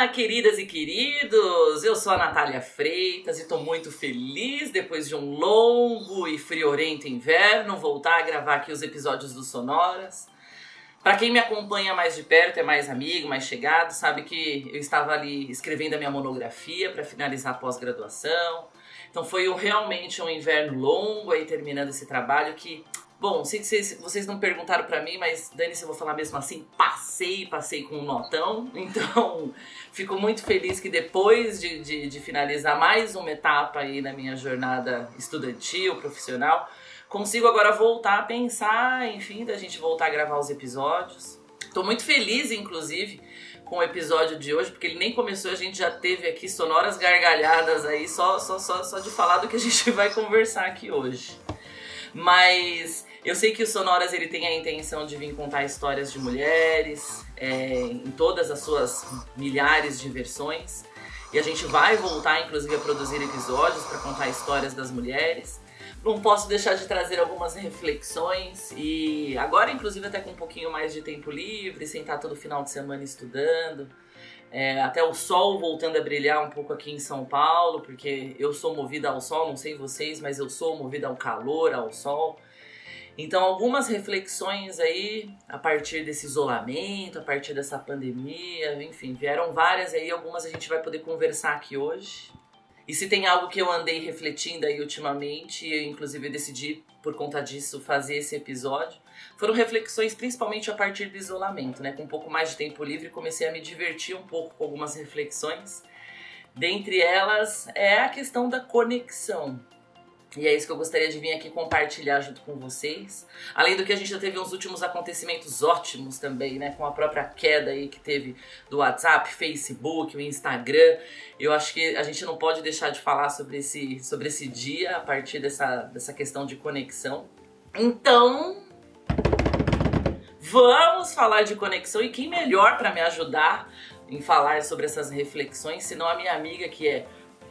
Olá, queridas e queridos! Eu sou a Natália Freitas e estou muito feliz, depois de um longo e friorento inverno, voltar a gravar aqui os episódios do Sonoras. Para quem me acompanha mais de perto, é mais amigo, mais chegado, sabe que eu estava ali escrevendo a minha monografia para finalizar a pós-graduação. Então foi realmente um inverno longo aí terminando esse trabalho que Bom, sei que vocês, vocês não perguntaram para mim, mas Dani, se eu vou falar mesmo assim, passei, passei com um notão. Então, fico muito feliz que depois de, de, de finalizar mais uma etapa aí na minha jornada estudantil, profissional, consigo agora voltar a pensar, enfim, da gente voltar a gravar os episódios. Tô muito feliz, inclusive, com o episódio de hoje, porque ele nem começou, a gente já teve aqui sonoras gargalhadas aí, só, só, só, só de falar do que a gente vai conversar aqui hoje. Mas eu sei que o Sonoras ele tem a intenção de vir contar histórias de mulheres é, em todas as suas milhares de versões. E a gente vai voltar, inclusive, a produzir episódios para contar histórias das mulheres. Não posso deixar de trazer algumas reflexões e agora, inclusive, até com um pouquinho mais de tempo livre, sentar todo final de semana estudando. É, até o sol voltando a brilhar um pouco aqui em São Paulo, porque eu sou movida ao sol, não sei vocês, mas eu sou movida ao calor, ao sol. Então, algumas reflexões aí a partir desse isolamento, a partir dessa pandemia, enfim, vieram várias aí, algumas a gente vai poder conversar aqui hoje. E se tem algo que eu andei refletindo aí ultimamente, e eu inclusive decidi por conta disso fazer esse episódio, foram reflexões principalmente a partir do isolamento, né? Com um pouco mais de tempo livre, comecei a me divertir um pouco com algumas reflexões. Dentre elas é a questão da conexão. E é isso que eu gostaria de vir aqui compartilhar junto com vocês. Além do que a gente já teve uns últimos acontecimentos ótimos também, né? Com a própria queda aí que teve do WhatsApp, Facebook, o Instagram. Eu acho que a gente não pode deixar de falar sobre esse, sobre esse dia a partir dessa, dessa questão de conexão. Então, vamos falar de conexão e quem melhor para me ajudar em falar sobre essas reflexões, senão a minha amiga que é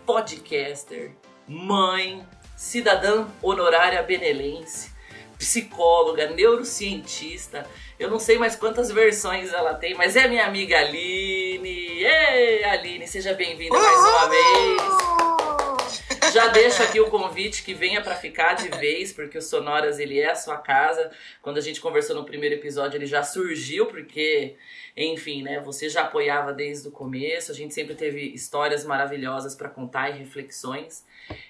podcaster, mãe, cidadã honorária benelense, psicóloga, neurocientista. Eu não sei mais quantas versões ela tem, mas é minha amiga Aline. Ei, Aline, seja bem-vinda mais uma vez. Já deixo aqui o convite que venha para ficar de vez, porque o Sonoras ele é a sua casa. Quando a gente conversou no primeiro episódio, ele já surgiu, porque, enfim, né, você já apoiava desde o começo. A gente sempre teve histórias maravilhosas para contar e reflexões.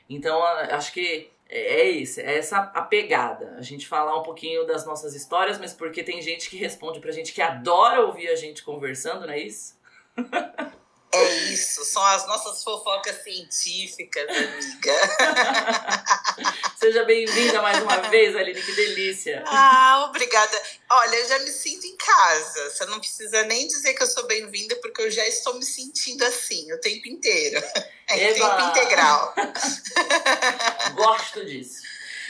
Então, acho que é, é isso, é essa a pegada. A gente falar um pouquinho das nossas histórias, mas porque tem gente que responde pra gente que adora ouvir a gente conversando, não é isso? É isso, são as nossas fofocas científicas, amiga. Seja bem-vinda mais uma vez, Aline, que delícia. Ah, obrigada. Olha, eu já me sinto em casa. Você não precisa nem dizer que eu sou bem-vinda, porque eu já estou me sentindo assim o tempo inteiro. É Eba. tempo integral. Gosto disso.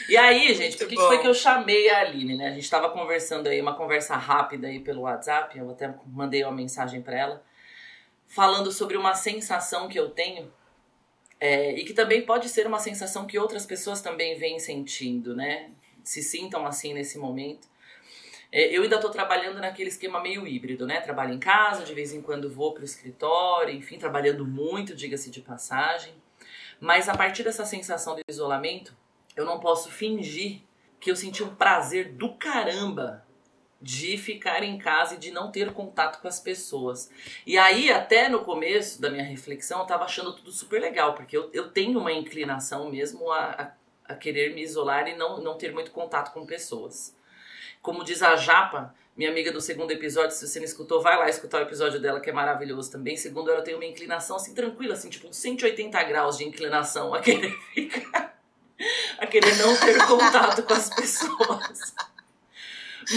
E aí, gente, por que, foi que eu chamei a Aline, né? A gente estava conversando aí, uma conversa rápida aí pelo WhatsApp, eu até mandei uma mensagem para ela falando sobre uma sensação que eu tenho é, e que também pode ser uma sensação que outras pessoas também vêm sentindo, né? Se sintam assim nesse momento. É, eu ainda estou trabalhando naquele esquema meio híbrido, né? Trabalho em casa, de vez em quando vou para o escritório, enfim, trabalhando muito, diga-se de passagem. Mas a partir dessa sensação do isolamento, eu não posso fingir que eu senti um prazer do caramba de ficar em casa e de não ter contato com as pessoas. E aí, até no começo da minha reflexão, eu tava achando tudo super legal, porque eu, eu tenho uma inclinação mesmo a, a, a querer me isolar e não, não ter muito contato com pessoas. Como diz a Japa, minha amiga do segundo episódio, se você não escutou, vai lá escutar o episódio dela, que é maravilhoso também. Segundo, ela tem uma inclinação assim, tranquila, assim, tipo 180 graus de inclinação a querer ficar. a querer não ter contato com as pessoas.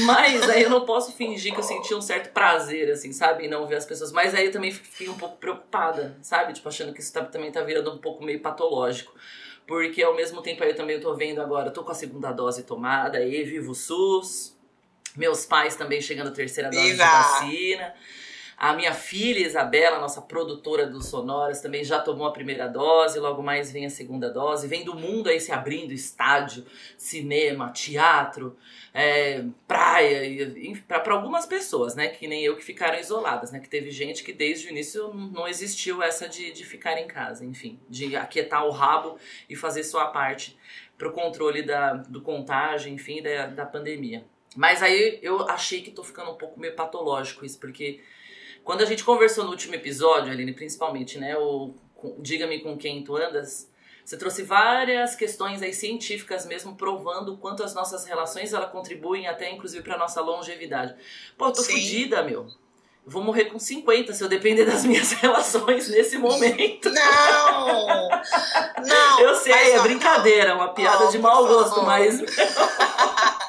Mas aí eu não posso fingir que eu senti um certo prazer, assim, sabe? Em não ver as pessoas. Mas aí eu também fiquei um pouco preocupada, sabe? Tipo, achando que isso tá, também tá virando um pouco meio patológico. Porque ao mesmo tempo aí eu também tô vendo agora, tô com a segunda dose tomada, aí vivo o SUS. Meus pais também chegando a terceira dose Viva! de vacina. A minha filha Isabela, nossa produtora do Sonoras, também já tomou a primeira dose, logo mais vem a segunda dose. Vem do mundo aí se abrindo, estádio, cinema, teatro, é, praia, para algumas pessoas, né? Que nem eu que ficaram isoladas, né? Que teve gente que desde o início não existiu essa de, de ficar em casa, enfim, de aquietar o rabo e fazer sua parte para o controle da, do contágio, enfim, da, da pandemia. Mas aí eu achei que tô ficando um pouco meio patológico isso, porque quando a gente conversou no último episódio, Aline, principalmente, né, o Diga-me com quem tu andas, você trouxe várias questões aí científicas mesmo provando o quanto as nossas relações ela contribuem até inclusive para nossa longevidade. Pô, tô Sim. fodida, meu. Vou morrer com 50 se eu depender das minhas relações nesse momento. Não! Não! Eu sei, é brincadeira, uma piada de mau gosto, mas.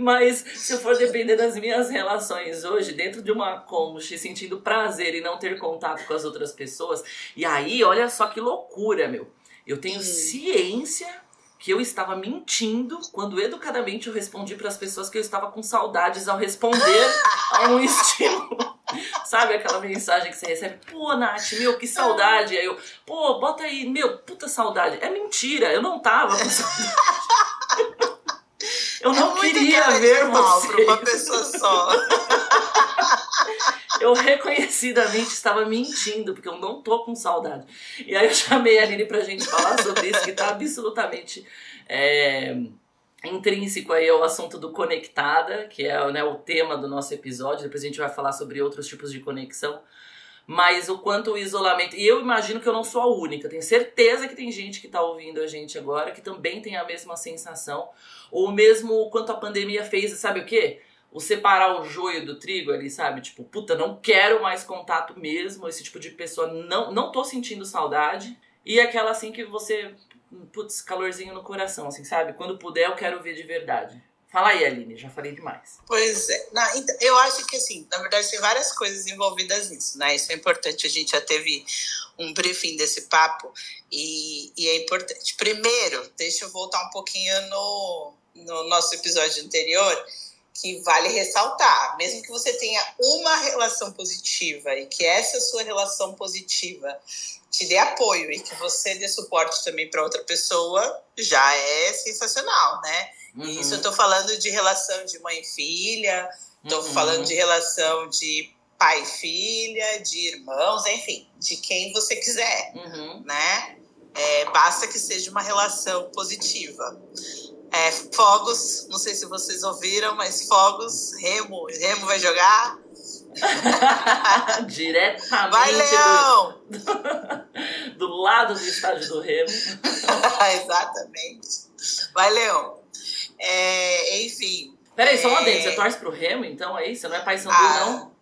Mas se eu for depender das minhas relações hoje, dentro de uma cônjuge, sentindo prazer e não ter contato com as outras pessoas, e aí, olha só que loucura, meu. Eu tenho ciência que eu estava mentindo quando educadamente eu respondi para as pessoas que eu estava com saudades ao responder a um estímulo. Sabe aquela mensagem que você recebe? Pô, Nath, meu, que saudade. Aí eu, pô, bota aí, meu, puta saudade. É mentira, eu não tava com saudade. Eu não é queria ver você. Uma pessoa só. eu reconhecidamente estava mentindo, porque eu não tô com saudade. E aí eu chamei a Aline pra gente falar sobre isso, que tá absolutamente é, intrínseco aí ao assunto do conectada, que é né, o tema do nosso episódio. Depois a gente vai falar sobre outros tipos de conexão mas o quanto o isolamento. E eu imagino que eu não sou a única, tenho certeza que tem gente que está ouvindo a gente agora que também tem a mesma sensação, ou mesmo o quanto a pandemia fez, sabe o quê? O separar o joio do trigo ali, sabe? Tipo, puta, não quero mais contato mesmo, esse tipo de pessoa, não, não tô sentindo saudade. E aquela assim que você, putz, calorzinho no coração, assim, sabe? Quando puder, eu quero ver de verdade. Fala aí, Aline, já falei demais. Pois é. Na, então, eu acho que, assim, na verdade, tem várias coisas envolvidas nisso, né? Isso é importante. A gente já teve um briefing desse papo e, e é importante. Primeiro, deixa eu voltar um pouquinho no, no nosso episódio anterior, que vale ressaltar, mesmo que você tenha uma relação positiva e que essa sua relação positiva te dê apoio e que você dê suporte também para outra pessoa, já é sensacional, né? Uhum. Isso eu tô falando de relação de mãe e filha, tô uhum. falando de relação de pai e filha, de irmãos, enfim, de quem você quiser, uhum. né? É, basta que seja uma relação positiva. É, fogos, não sei se vocês ouviram, mas fogos, Remo, Remo vai jogar. Diretamente vai, Leão! Do, do lado do estádio do Remo. Exatamente. Vai, Leão. É, enfim. Peraí, só uma é... você torce pro Remo, então, aí? Você não é pai Sandu, ah, não?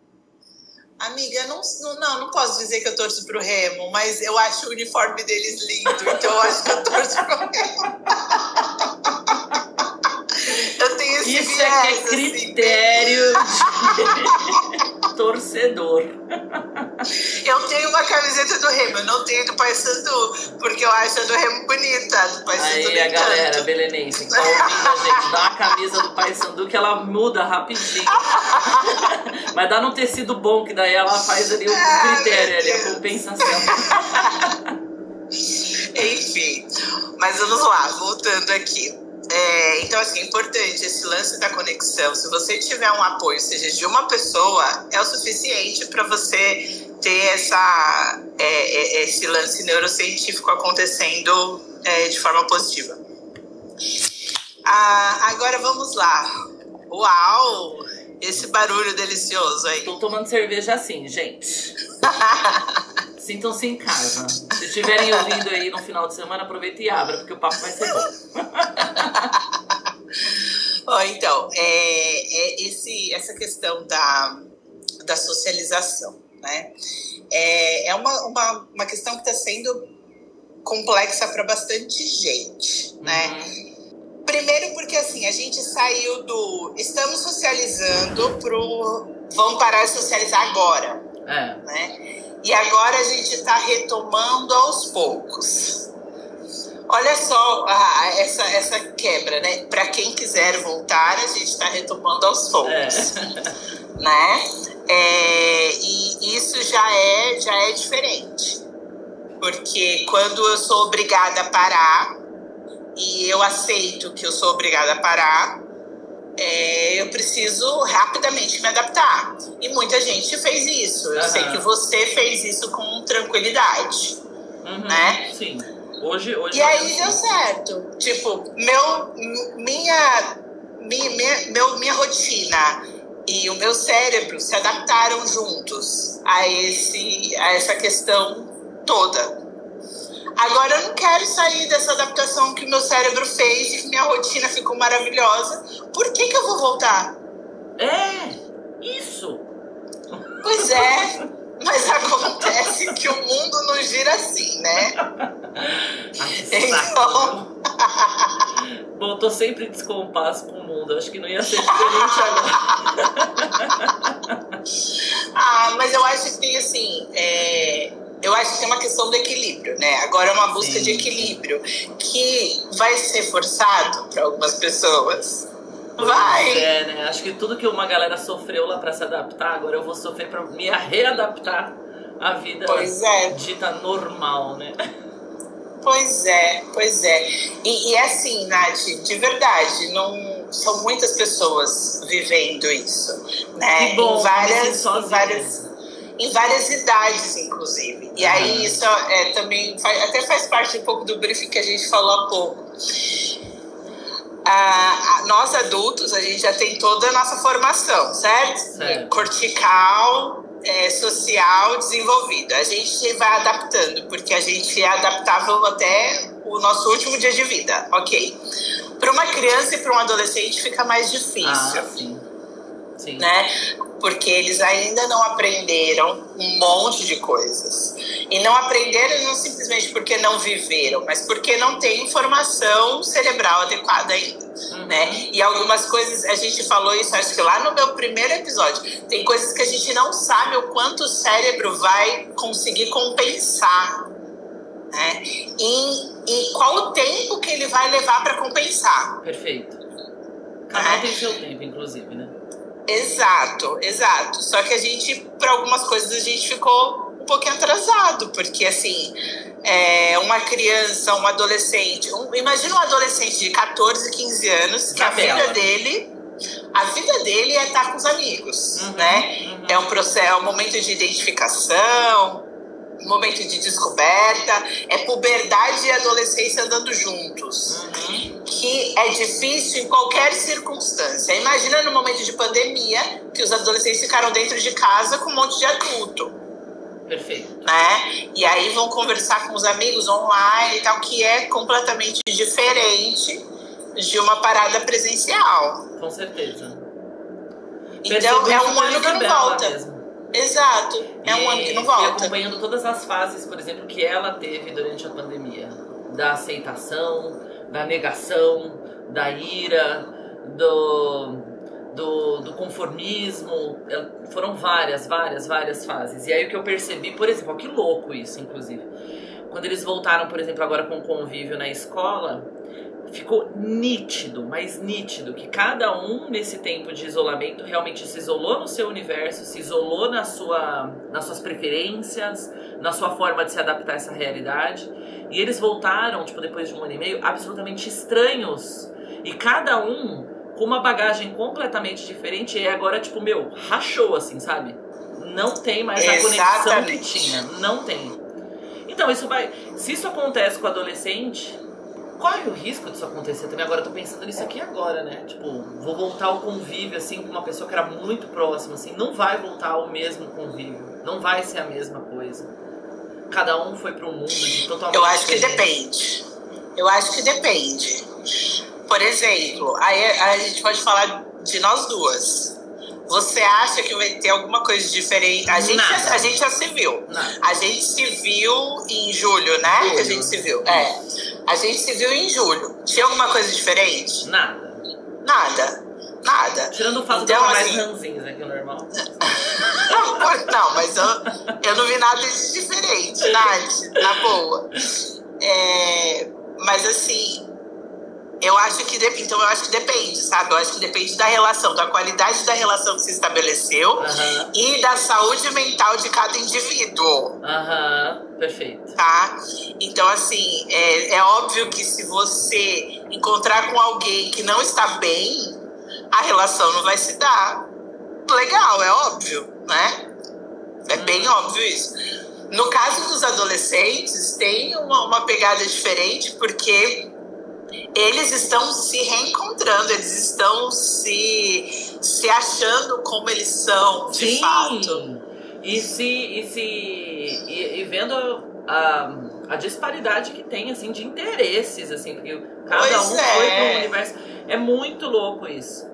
Amiga, não, não, não posso dizer que eu torço pro Remo, mas eu acho o uniforme deles lindo, então eu acho que eu torço pro Remo. eu tenho esse Isso viés, é que é assim, critério assim, de torcedor. Eu tenho uma camiseta do Remo, eu não tenho do Paysandu, porque eu acho a do Remo bonita, do Paysandu Aí a galera belenense que tá ouvindo a gente, dá a camisa do Paysandu que ela muda rapidinho. Mas dá num tecido bom, que daí ela faz ali o ah, critério, ali, a compensação. Enfim, mas vamos lá, voltando aqui. É, então, assim, é importante esse lance da conexão. Se você tiver um apoio, seja de uma pessoa, é o suficiente para você ter essa, é, é, esse lance neurocientífico acontecendo é, de forma positiva. Ah, agora vamos lá. Uau! Esse barulho delicioso aí. Estou tomando cerveja assim, gente. Sintam-se em casa. Se estiverem ouvindo aí no final de semana, aproveita e abra, porque o papo vai ser bom. Bom, então, é, é esse, essa questão da, da socialização, né? É, é uma, uma, uma questão que está sendo complexa para bastante gente, né? Uhum. Primeiro porque, assim, a gente saiu do estamos socializando pro vamos parar de socializar agora, é. né? E agora a gente está retomando aos poucos. Olha só ah, essa, essa quebra, né? Para quem quiser voltar, a gente está retomando aos poucos. É. Né? É, e isso já é, já é diferente. Porque quando eu sou obrigada a parar, e eu aceito que eu sou obrigada a parar, é, eu preciso rapidamente me adaptar. E muita gente fez isso. Eu uhum. sei que você fez isso com tranquilidade. Uhum, né? Sim. Hoje, hoje e aí deu certo. Tipo, meu, minha, minha, meu, minha rotina e o meu cérebro se adaptaram juntos a, esse, a essa questão toda. Agora eu não quero sair dessa adaptação que meu cérebro fez e que minha rotina ficou maravilhosa. Por que, que eu vou voltar? É, isso. Pois é, mas acontece que o mundo não gira assim, né? Então. Bom, tô sempre em descompasso com o mundo. Acho que não ia ser diferente agora. ah, mas eu acho que tem assim. É eu acho que tem uma questão do equilíbrio, né? Agora é uma busca Sim. de equilíbrio que vai ser forçado para algumas pessoas. Vai! É, né? Acho que tudo que uma galera sofreu lá para se adaptar, agora eu vou sofrer para me readaptar à vida pois é. dita normal, né? Pois é, pois é. E, e é assim, Nath, de verdade, não são muitas pessoas vivendo isso, né? Que bom, em várias, em várias em várias idades, inclusive. E aí isso é, também faz, até faz parte um pouco do briefing que a gente falou há pouco. Ah, nós adultos, a gente já tem toda a nossa formação, certo? certo. Cortical, é, social desenvolvido. A gente vai adaptando, porque a gente é adaptável até o nosso último dia de vida, ok. Para uma criança e para um adolescente fica mais difícil. Ah, sim. Sim. Né? porque eles ainda não aprenderam um monte de coisas. E não aprenderam não simplesmente porque não viveram, mas porque não tem informação cerebral adequada ainda. Uhum. Né? E algumas coisas, a gente falou isso, acho que lá no meu primeiro episódio, tem coisas que a gente não sabe o quanto o cérebro vai conseguir compensar. Né? E, e qual o tempo que ele vai levar para compensar. Perfeito. Cada um né? tem seu tempo, inclusive, né? Exato, exato. Só que a gente, para algumas coisas, a gente ficou um pouquinho atrasado, porque assim, é, uma criança, um adolescente, um, imagina um adolescente de 14, 15 anos, que a vida dele, a vida dele é estar com os amigos, uhum, né? Uhum. É um processo, é um momento de identificação, momento de descoberta, é puberdade e adolescência andando juntos. Uhum. Que é difícil em qualquer circunstância. Imagina no momento de pandemia que os adolescentes ficaram dentro de casa com um monte de adulto. Perfeito. Né? E aí vão conversar com os amigos online e tal, que é completamente diferente de uma parada presencial. Com certeza. Então é um ano que não volta. Exato. É um ano que não volta. acompanhando todas as fases, por exemplo, que ela teve durante a pandemia. Da aceitação, da negação, da ira, do, do, do conformismo. É, foram várias, várias, várias fases. E aí o que eu percebi, por exemplo, ó, que louco isso, inclusive. Quando eles voltaram, por exemplo, agora com o convívio na escola, ficou nítido, mais nítido, que cada um nesse tempo de isolamento realmente se isolou no seu universo, se isolou na sua, nas suas preferências, na sua forma de se adaptar a essa realidade. E eles voltaram, tipo, depois de um ano e meio, absolutamente estranhos. E cada um com uma bagagem completamente diferente. E agora, tipo, meu, rachou, assim, sabe? Não tem mais a conexão que tinha. Não tem. Então, isso vai. Se isso acontece com o adolescente, corre o risco disso acontecer também. Agora eu tô pensando nisso aqui agora, né? Tipo, vou voltar ao convívio, assim, com uma pessoa que era muito próxima, assim. Não vai voltar ao mesmo convívio. Não vai ser a mesma coisa. Cada um foi para um mundo de totalmente Eu acho diferente. que depende. Eu acho que depende. Por exemplo, aí a gente pode falar de nós duas. Você acha que vai ter alguma coisa diferente? A gente, a, a, gente já se viu. Nada. A gente se viu em julho, né? Julho. A gente se viu. É. A gente se viu em julho. Tinha alguma coisa diferente? Nada. Nada. Nada. Tirando o fato então, de eu mais ranzinhos aqui, o normal. não, mas eu, eu não vi nada de diferente, Nath, na boa. É, mas assim, Eu acho que então eu acho que depende, sabe? Eu acho que depende da relação, da qualidade da relação que se estabeleceu Aham. e da saúde mental de cada indivíduo. Aham, perfeito. tá? Então, assim, é, é óbvio que se você encontrar com alguém que não está bem, a relação não vai se dar legal, é óbvio, né? É bem óbvio isso. No caso dos adolescentes, tem uma, uma pegada diferente, porque eles estão se reencontrando, eles estão se, se achando como eles são, de Sim. fato. E se. E, se e, e vendo a, a disparidade que tem, assim, de interesses, assim, porque cada Pois um é. foi para um universo. É muito louco isso.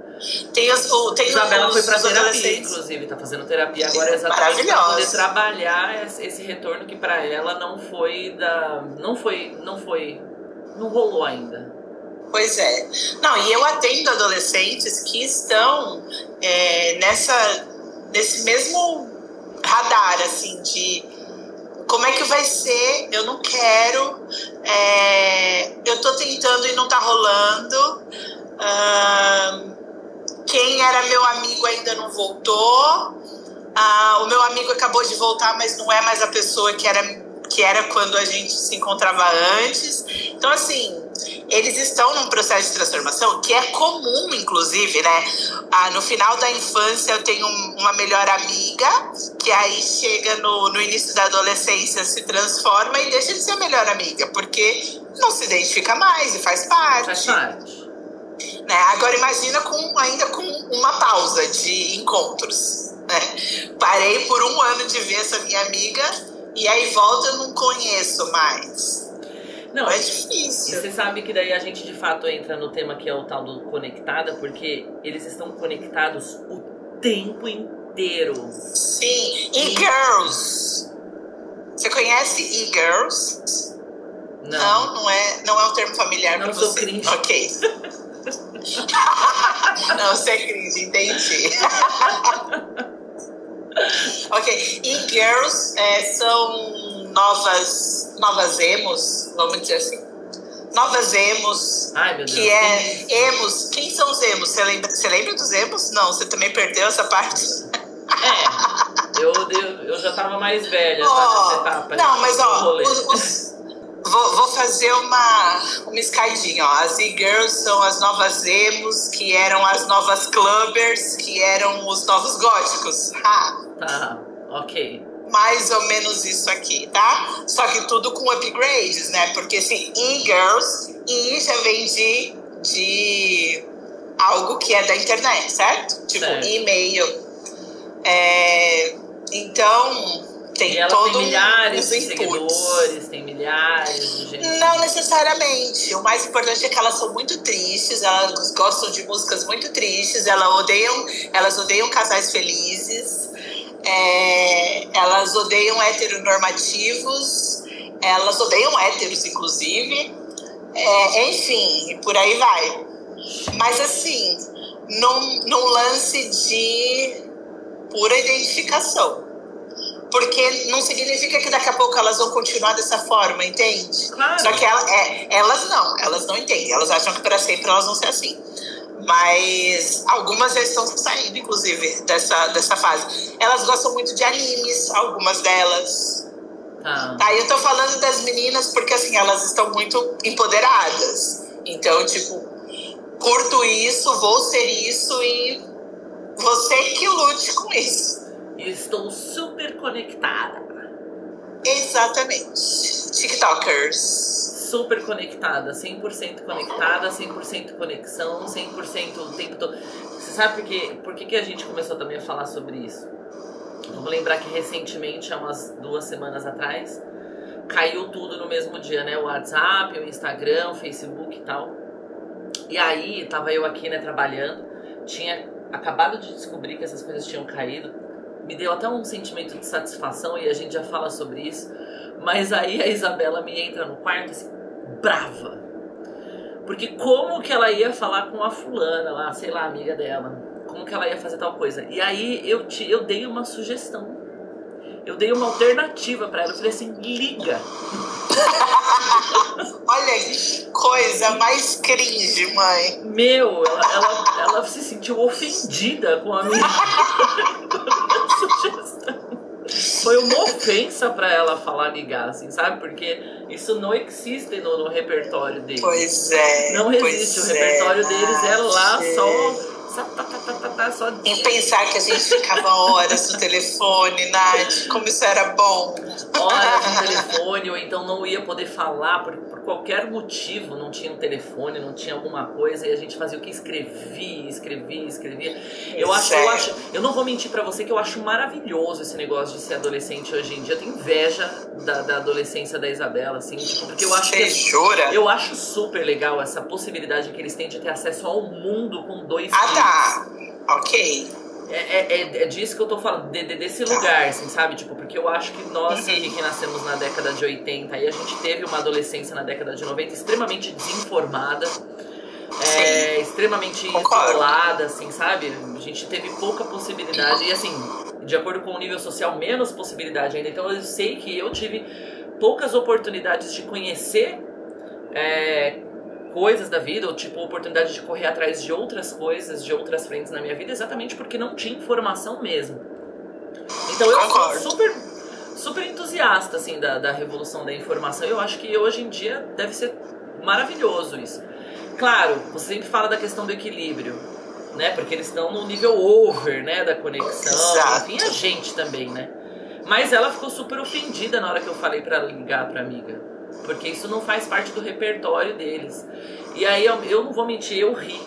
Tem os, tem Isabela os, foi pra os terapia, inclusive, tá fazendo terapia agora exatamente pra Maravilhosa. poder trabalhar esse retorno que pra ela não foi da. Não foi. Não foi. Não rolou ainda. Pois é. Não, e eu atendo adolescentes que estão é, nessa, nesse mesmo radar, assim, de como é que vai ser, eu não quero, é, eu tô tentando e não tá rolando. ahn, quem era meu amigo ainda não voltou. Ah, o meu amigo acabou de voltar, mas não é mais a pessoa que era, que era quando a gente se encontrava antes. Então, assim, eles estão num processo de transformação que é comum, inclusive, né? Ah, no final da infância, eu tenho um- uma melhor amiga que aí chega no, no início da adolescência, se transforma e deixa de ser a melhor amiga, porque não se identifica mais e faz parte. Faz parte. Né? Agora imagina com, ainda com uma pausa de encontros. Né? Parei por um ano de ver essa minha amiga e aí volta eu não conheço mais. Não, É e difícil. você sabe que daí a gente de fato entra no tema que é o tal do conectada, porque eles estão conectados o tempo inteiro. Sim. E-girls. Você conhece e-girls? Não. Não, não é, não é um termo familiar Não para sou você. cringe. Ok. não, você é cringe, entendi. ok. E-girls é, são novas, novas emos, vamos dizer assim. Novas emos, Ai, meu Deus. que é emos. Quem são os emos? Você lembra, você lembra dos emos? Não, você também perdeu essa parte? É. Eu, eu, eu já tava mais velha tá, nessa etapa. não, mas ó, os- os- vou, vou fazer uma, uma escadinha, ó. As e-girls são as novas emos, que eram as novas clubbers, que eram os novos góticos. Ha! Tá, ok. Mais ou menos isso aqui, tá? Só que tudo com upgrades, né? Porque assim, e-girls, e já vem de, de algo que é da internet, certo? Tipo, e-mail. É, então, tem ela todo tem milhares de seguidores, tem milhares de gente. Não necessariamente. O mais importante é que elas são muito tristes, elas gostam de músicas muito tristes, elas odeiam, elas odeiam casais felizes, é, elas odeiam heteronormativos, elas odeiam héteros, inclusive. É, enfim, por aí vai. Mas assim, num, num lance de pura identificação. Porque não significa que daqui a pouco elas vão continuar dessa forma, entende? Claro. Só que ela- é, elas não, elas não entendem. Elas acham que para sempre elas vão ser assim. Mas algumas já estão saindo, inclusive, dessa, dessa fase. Elas gostam muito de animes, algumas delas. Tá. Tá, eu tô falando das meninas porque, assim, elas estão muito empoderadas. Então, tipo, curto isso, vou ser isso e você que lute com isso. E Estou super conectada. Exatamente. TikTokers. Super conectada, 100% conectada, 100% conexão, 100% o tempo todo. Você sabe por, quê? por que, que a gente começou também a falar sobre isso? Vamos lembrar que recentemente, há umas duas semanas atrás, caiu tudo no mesmo dia, né? O WhatsApp, o Instagram, o Facebook e tal. E aí, tava eu aqui, né, trabalhando, tinha acabado de descobrir que essas coisas tinham caído. Me deu até um sentimento de satisfação e a gente já fala sobre isso. Mas aí a Isabela me entra no quarto assim, brava. Porque como que ela ia falar com a fulana lá, sei lá, amiga dela? Como que ela ia fazer tal coisa? E aí eu, te, eu dei uma sugestão. Eu dei uma alternativa para ela. Eu falei assim: liga. Olha que coisa mais cringe, mãe. Meu, ela, ela, ela se sentiu ofendida com a minha sugestão. Foi uma ofensa para ela falar ligar, assim, sabe? Porque isso não existe no, no repertório deles. Pois é. Não existe. O repertório é, deles é lá só Tá, tá, tá, só em pensar que a gente ficava horas no telefone, Nath, como isso era bom. Horas no telefone, ou então não ia poder falar por, por qualquer motivo, não tinha um telefone, não tinha alguma coisa, e a gente fazia o que? Escrevia, escrevia, escrevia. Eu acho, eu acho, eu não vou mentir para você que eu acho maravilhoso esse negócio de ser adolescente hoje em dia. Eu tenho inveja da, da adolescência da Isabela, assim, tipo, porque eu acho Você que. Jura? Eu acho super legal essa possibilidade que eles têm de ter acesso ao mundo com dois Ah, tá. Tá, ok. É, é, é, é, disso que eu tô falando, de, de, desse lugar, assim, sabe? Tipo, porque eu acho que nós uhum. que, nascemos na década de 80 e a gente teve uma adolescência na década de 90 extremamente desinformada, é, extremamente isolada, assim, sabe? A gente teve pouca possibilidade e, assim, de acordo com o nível social, menos possibilidade ainda. Então eu sei que eu tive poucas oportunidades de conhecer é, coisas da vida, ou tipo, oportunidade de correr atrás de outras coisas, de outras frentes na minha vida, exatamente porque não tinha informação mesmo. Então eu Concordo. sou super, super entusiasta, assim, da, da revolução da informação. Eu acho que hoje em dia deve ser maravilhoso isso. Claro, você sempre fala da questão do equilíbrio, né? Porque eles estão no nível over, né, da conexão. Exato. Enfim, a gente também, né? Mas ela ficou super ofendida na hora que eu falei para ligar pra amiga porque isso não faz parte do repertório deles. E aí eu, eu não vou mentir, eu ri.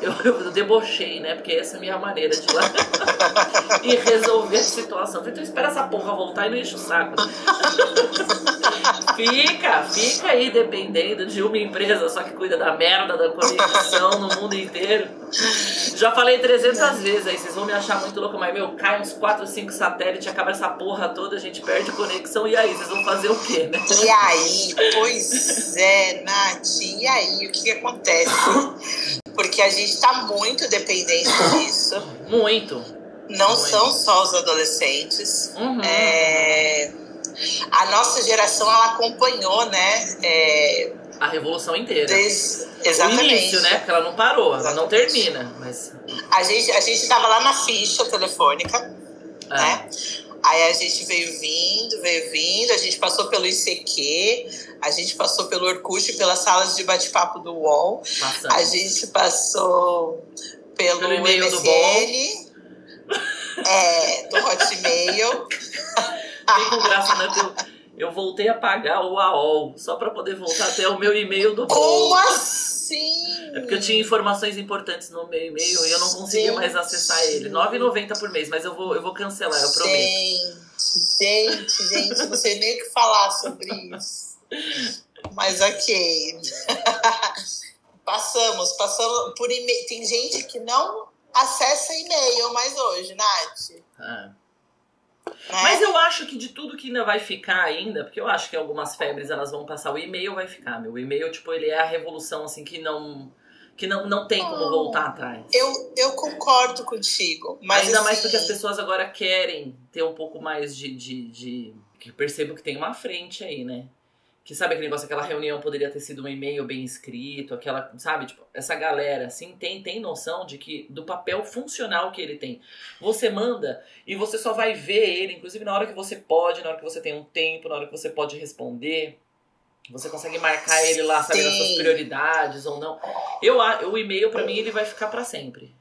Eu, eu, debochei, né? Porque essa é a minha maneira de ir lá e resolver a situação. então espera essa porra voltar e não enche o saco. fica, fica aí dependendo de uma empresa só que cuida da merda da conexão no mundo inteiro. Já falei 300 vezes aí, vocês vão me achar muito louco, mas meu, cai uns 4, 5 satélites, acaba essa porra toda, a gente perde conexão, e aí, vocês vão fazer o quê, né? E aí, pois é, Nath, e aí, o que, que acontece? Porque a gente tá muito dependente disso. Muito. Não muito. são só os adolescentes. Uhum. É, a nossa geração, ela acompanhou, né? É, a revolução inteira. Desde, exatamente. O início, né? Porque ela não parou, exatamente. ela não termina. Mas... A gente, a gente tava lá na ficha telefônica, é. né? Aí a gente veio vindo, veio vindo, a gente passou pelo ICQ, a gente passou pelo Orkut, pelas salas de bate-papo do UOL, Passamos. a gente passou pelo, pelo e-mail do Bol. é, do Hotmail. Vem com graça, né? Eu voltei a pagar o AOL só para poder voltar até o meu e-mail do Como assim? É porque eu tinha informações importantes no meu e-mail e eu não conseguia mais acessar ele. R$ 9,90 por mês, mas eu vou, eu vou cancelar, eu prometo. Gente, gente, gente, não sei nem o que falar sobre isso. Mas ok. passamos, passamos por e-mail. Tem gente que não acessa e-mail mais hoje, Nath. Ah. É. Mas eu acho que de tudo que ainda vai ficar ainda, porque eu acho que algumas febres elas vão passar, o e-mail vai ficar, meu. O e-mail, tipo, ele é a revolução, assim, que não que não, não tem como voltar atrás. Eu, eu concordo contigo. Mas Ainda assim... mais porque as pessoas agora querem ter um pouco mais de. de, de... que percebo que tem uma frente aí, né? Que sabe aquele negócio, aquela reunião poderia ter sido um e-mail bem escrito, aquela, sabe, tipo, essa galera assim tem tem noção de que do papel funcional que ele tem. Você manda e você só vai ver ele, inclusive na hora que você pode, na hora que você tem um tempo, na hora que você pode responder. Você consegue marcar ele lá, sabendo as suas prioridades ou não. Eu o e-mail para mim ele vai ficar para sempre.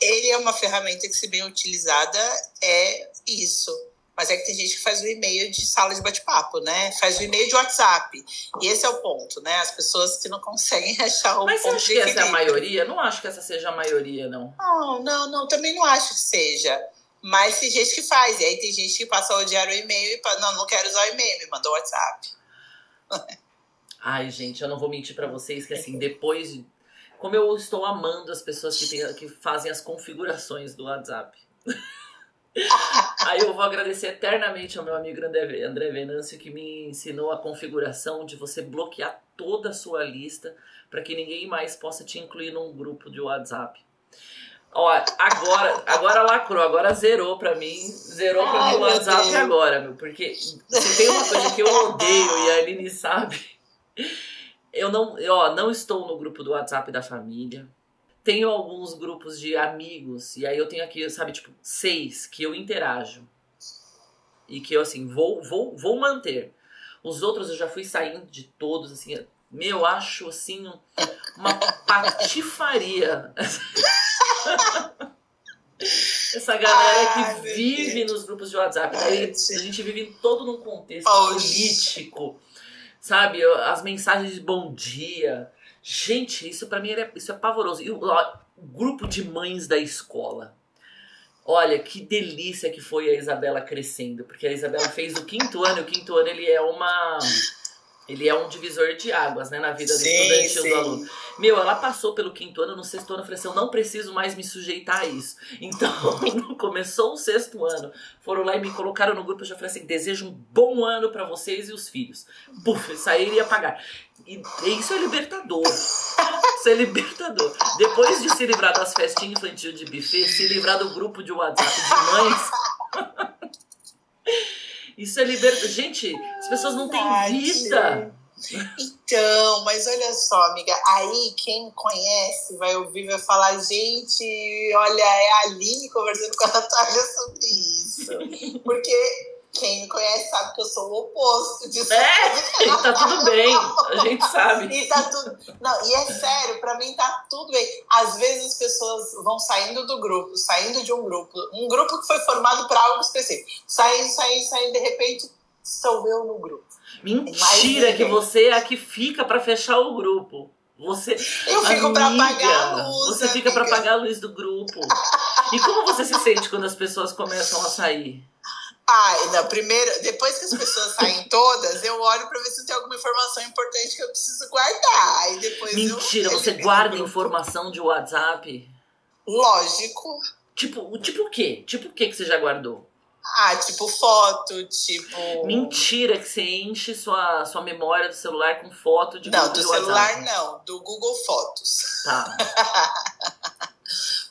Ele é uma ferramenta que se bem utilizada é isso mas é que tem gente que faz o e-mail de sala de bate-papo, né? Faz o e-mail de WhatsApp. E esse é o ponto, né? As pessoas que não conseguem achar o Mas ponto você acha que essa é a maioria? Não acho que essa seja a maioria, não. Não, não, não. Também não acho que seja. Mas tem gente que faz. E aí tem gente que passa a odiar o e-mail e fala, não, não quero usar o e-mail, me mandou o WhatsApp. Ai, gente, eu não vou mentir para vocês que assim, depois de... Como eu estou amando as pessoas que, tem, que fazem as configurações do WhatsApp. Aí eu vou agradecer eternamente ao meu amigo André Venâncio que me ensinou a configuração de você bloquear toda a sua lista para que ninguém mais possa te incluir num grupo de WhatsApp. Ó, agora, agora lacrou, agora zerou pra mim. Zerou pra Ai, mim o WhatsApp Deus. agora, meu. Porque se tem uma coisa que eu odeio e a Aline sabe. Eu não, eu, ó, não estou no grupo do WhatsApp da família. Tenho alguns grupos de amigos, e aí eu tenho aqui, sabe, tipo, seis que eu interajo. E que eu, assim, vou, vou, vou manter. Os outros eu já fui saindo de todos, assim, meu, acho, assim, um- uma patifaria. Essa galera que vive nos grupos de WhatsApp. Daí a gente vive todo num contexto político, sabe? As mensagens de bom dia. Gente, isso pra mim era, isso é pavoroso. E o, ó, o grupo de mães da escola. Olha, que delícia que foi a Isabela crescendo, porque a Isabela fez o quinto ano, e o quinto ano ele é uma ele é um divisor de águas, né, na vida do Sim, estudantil sim. do aluno. Meu, ela passou pelo quinto ano, no sexto ano eu falei assim, eu não preciso mais me sujeitar a isso. Então, começou o sexto ano, foram lá e me colocaram no grupo, eu já falei assim, desejo um bom ano pra vocês e os filhos. Puf, sair e apagar. E, e isso é libertador. Isso é libertador. Depois de se livrar das festinhas infantil de buffet, se livrar do grupo de WhatsApp de mães. Isso é libertador. Gente, as pessoas não têm vida. Então, mas olha só, amiga, aí quem conhece vai ouvir, vai falar, gente, olha, é a Aline conversando com a Natália sobre isso. Porque quem me conhece sabe que eu sou o oposto disso. É, e tá tudo bem. A gente sabe. E tá tudo. Não, e é sério, pra mim tá tudo bem. Às vezes as pessoas vão saindo do grupo, saindo de um grupo, um grupo que foi formado pra algo específico. Saindo, saindo, saindo, de repente, sou eu no grupo. Mentira que você é a que fica pra fechar o grupo. Você, Eu fico pra Amiga, apagar a luz. Você fica pra amiga. apagar a luz do grupo. E como você se sente quando as pessoas começam a sair? Ai, não, primeiro, depois que as pessoas saem todas, eu olho pra ver se tem alguma informação importante que eu preciso guardar. Aí depois Mentira, eu. você guarda informação de WhatsApp? Lógico. Tipo, tipo o quê? Tipo o quê que você já guardou? Ah, tipo foto, tipo. Mentira que você enche sua, sua memória do celular com foto de Não, do de celular WhatsApp. não, do Google Fotos. Tá.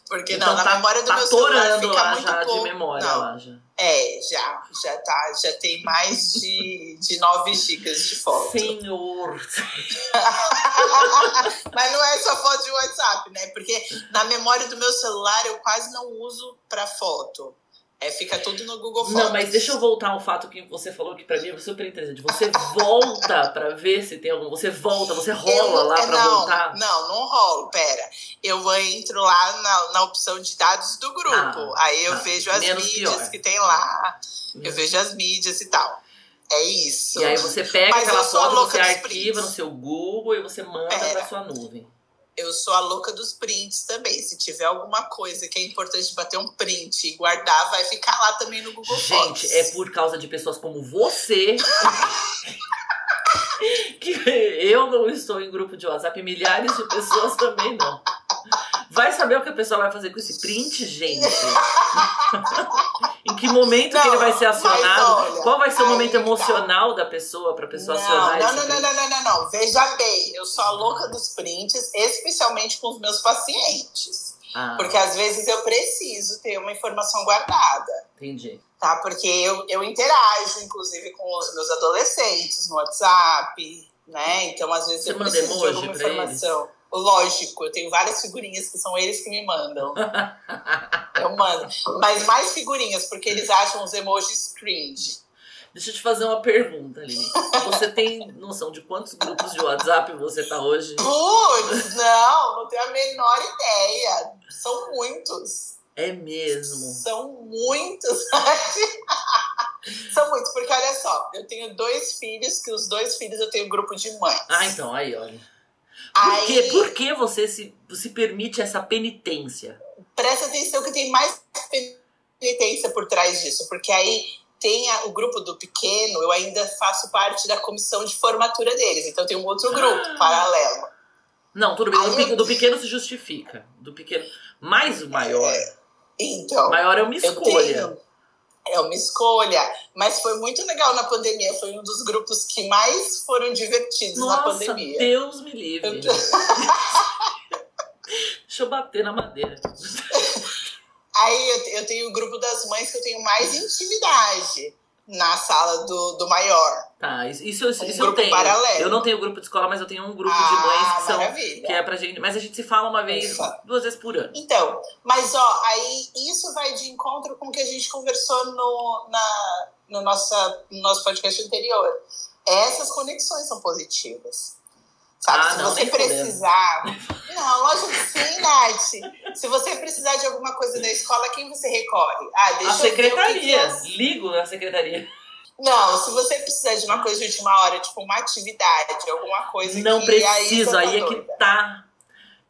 Porque Então não, na tá, memória do tá meu celular fica lá muito já pouco. de memória Não, lá já. É, já, já tá, já tem mais de, de 9 gigas de foto. Senhor. Mas não é só foto de WhatsApp, né? Porque na memória do meu celular eu quase não uso pra foto. É, fica tudo no Google Fotos. Não, mas deixa eu voltar ao fato que você falou que pra mim é super interessante. Você volta pra ver se tem algum. Você volta, você rola Eu- lá é, pra não, voltar. Não, não rolo, pera. Eu entro lá na, na opção de dados do grupo. Ah, aí eu tá. vejo as mídias pior. que tem lá. Eu vejo as mídias e tal. É isso. E aí você pega Mas aquela foto, você arquiva no seu Google e você manda Pera. pra sua nuvem. Eu sou a louca dos prints também. Se tiver alguma coisa que é importante bater um print e guardar, vai ficar lá também no Google Fotos. Gente, é por causa de pessoas como você que eu não estou em grupo de WhatsApp milhares de pessoas também não. Vai saber o que a pessoa vai fazer com esse print, gente? que momento que Não, ele vai ser acionado? olha, Qual vai ser o momento tá. emocional da pessoa pra pessoa Não, acionar não, não, não, não, não, não, não. Veja bem, eu sou a louca dos prints, especialmente com os meus pacientes. Ah, Porque às vezes eu preciso ter uma informação guardada. entendi. Tá? Porque eu, eu interajo, inclusive, com os meus adolescentes no WhatsApp, né? Então, às vezes, Você eu preciso de alguma informação. Lógico, eu tenho várias figurinhas que são eles que me mandam. eu mando. Mas mais figurinhas, porque eles acham os emojis cringe. Deixa eu te fazer uma pergunta, Aline. Você tem noção de quantos grupos de WhatsApp você tá hoje? Putz, não, não tenho a menor ideia. São muitos. É mesmo. São muitos. São muitos, porque olha só, eu tenho dois filhos, que os dois filhos eu tenho grupo de mães. Ah, então, aí, olha. Por, Aí, quê? Por que você se, se permite essa penitência? presta atenção que tem mais penitência por trás disso, porque aí tem a- o grupo do pequeno, eu ainda faço parte da comissão de formatura deles, então tem um outro grupo Ah. paralelo. Não, tudo bem. Aí Do, eu- do pequeno se justifica. Do pequeno. Mas o maior. Então, maior é uma eu escolha. tenho. É uma escolha, mas foi muito legal na pandemia. Foi um dos grupos que mais foram divertidos na Nossa, pandemia. Deus me livre. Deixa eu bater na madeira. Aí eu, eu tenho o grupo das mães que eu tenho mais intimidade na sala do, do maior. Tá, isso, isso, isso Um eu grupo tenho. paralelo. Eu não tenho grupo de escola, mas eu tenho um grupo Ah, de mães que são. maravilha. Que é pra gente. Mas a gente se fala uma vez, Ufa. duas vezes por ano. Então, mas ó, aí isso vai de encontro com o que a gente conversou no, na, no, nossa, no nosso podcast anterior. Essas conexões são positivas. Sabe? Ah, Se não, você precisar. Não, lógico que sim, Nath. Se você precisar de alguma coisa da escola, quem você recorre? Ah, deixa A o secretaria. as- Ligo na secretaria. Não, se você precisar de uma coisa de última hora, tipo uma atividade, alguma coisa Não que preciso, aí, aí é que tá.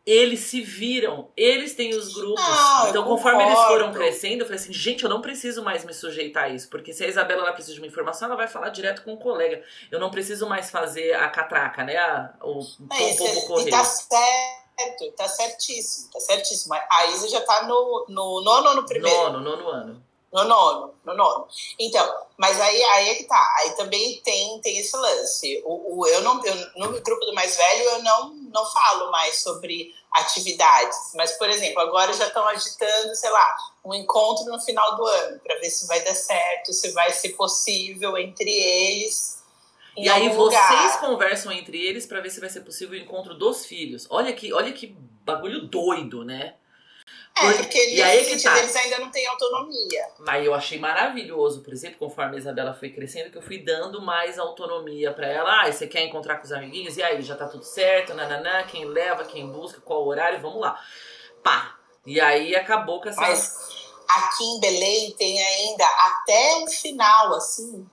Eles se viram, eles têm os grupos. Não, então, conforme eles foram crescendo, eu falei assim: gente, eu não preciso mais me sujeitar a isso. Porque se a Isabela ela precisa de uma informação, ela vai falar direto com o colega. Eu não preciso mais fazer a catraca, né? A, o É, isso, pouco e correr. tá certo, tá certíssimo, tá certíssimo. A Isa já tá no, no nono ou no primeiro? Nono, nono ano. No nono, no nono. Então, mas aí, aí é que tá. Aí também tem, tem esse lance. O, o, eu não, eu, no grupo do mais velho, eu não, não falo mais sobre atividades. Mas, por exemplo, agora já estão agitando, sei lá, um encontro no final do ano, para ver se vai dar certo, se vai ser possível entre eles. Em E aí algum vocês lugar. conversam entre eles pra ver se vai ser possível o encontro dos filhos. Olha que, olha que bagulho doido, né? É, porque E aí nesse que tá. eles ainda não têm autonomia. Mas eu achei maravilhoso, por exemplo, conforme a Isabela foi crescendo, que eu fui dando mais autonomia pra ela. Ah, você quer encontrar com os amiguinhos? E aí, já tá tudo certo? Nananã, quem leva, quem busca, qual horário? Vamos lá. Pá! E aí acabou com essa. Mas aqui em Belém tem ainda até o final, assim,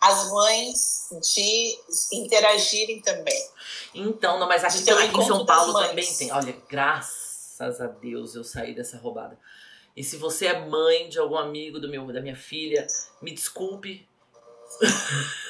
as mães de interagirem também. Então, não, mas aqui, Então, aqui em São Paulo também tem. Olha, graças a Deus eu saí dessa roubada. E se você é mãe de algum amigo do meu, da minha filha, me desculpe.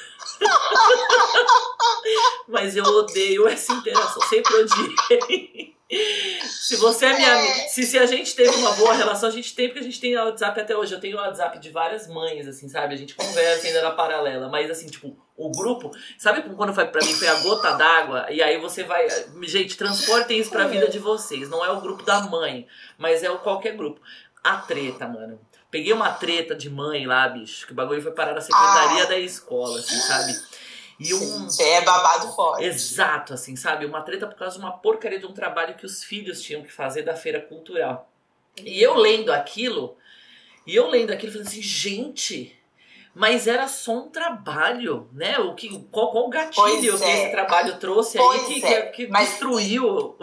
Mas eu odeio essa interação, sempre odiei. Se você é minha amiga, se, se a gente teve uma boa relação, a gente tem, porque a gente tem WhatsApp até hoje. Eu tenho WhatsApp de várias mães, assim, sabe? A gente conversa ainda na paralela, mas assim, tipo, o grupo, sabe quando foi pra mim foi a gota d'água? E aí você vai. Gente, transportem isso pra vida de vocês. Não é o grupo da mãe, mas é o qualquer grupo. A treta, mano. Peguei uma treta de mãe lá, bicho, que o bagulho foi parar na secretaria da escola, assim, sabe? E um. Sim, é babado forte. Exato, assim, sabe? Uma treta por causa de uma porcaria de um trabalho que os filhos tinham que fazer da feira cultural. E eu lendo aquilo, e eu lendo aquilo, falando assim, gente, mas era só um trabalho, né? O que, qual, qual o gatilho Pois que é. esse trabalho trouxe aí Pois que, é, que, que destruiu?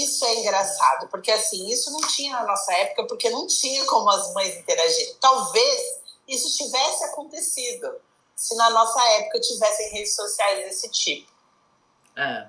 Isso é engraçado, porque assim, isso não tinha na nossa época, porque não tinha como as mães interagirem. Talvez isso tivesse acontecido se na nossa época tivessem redes sociais desse tipo. É.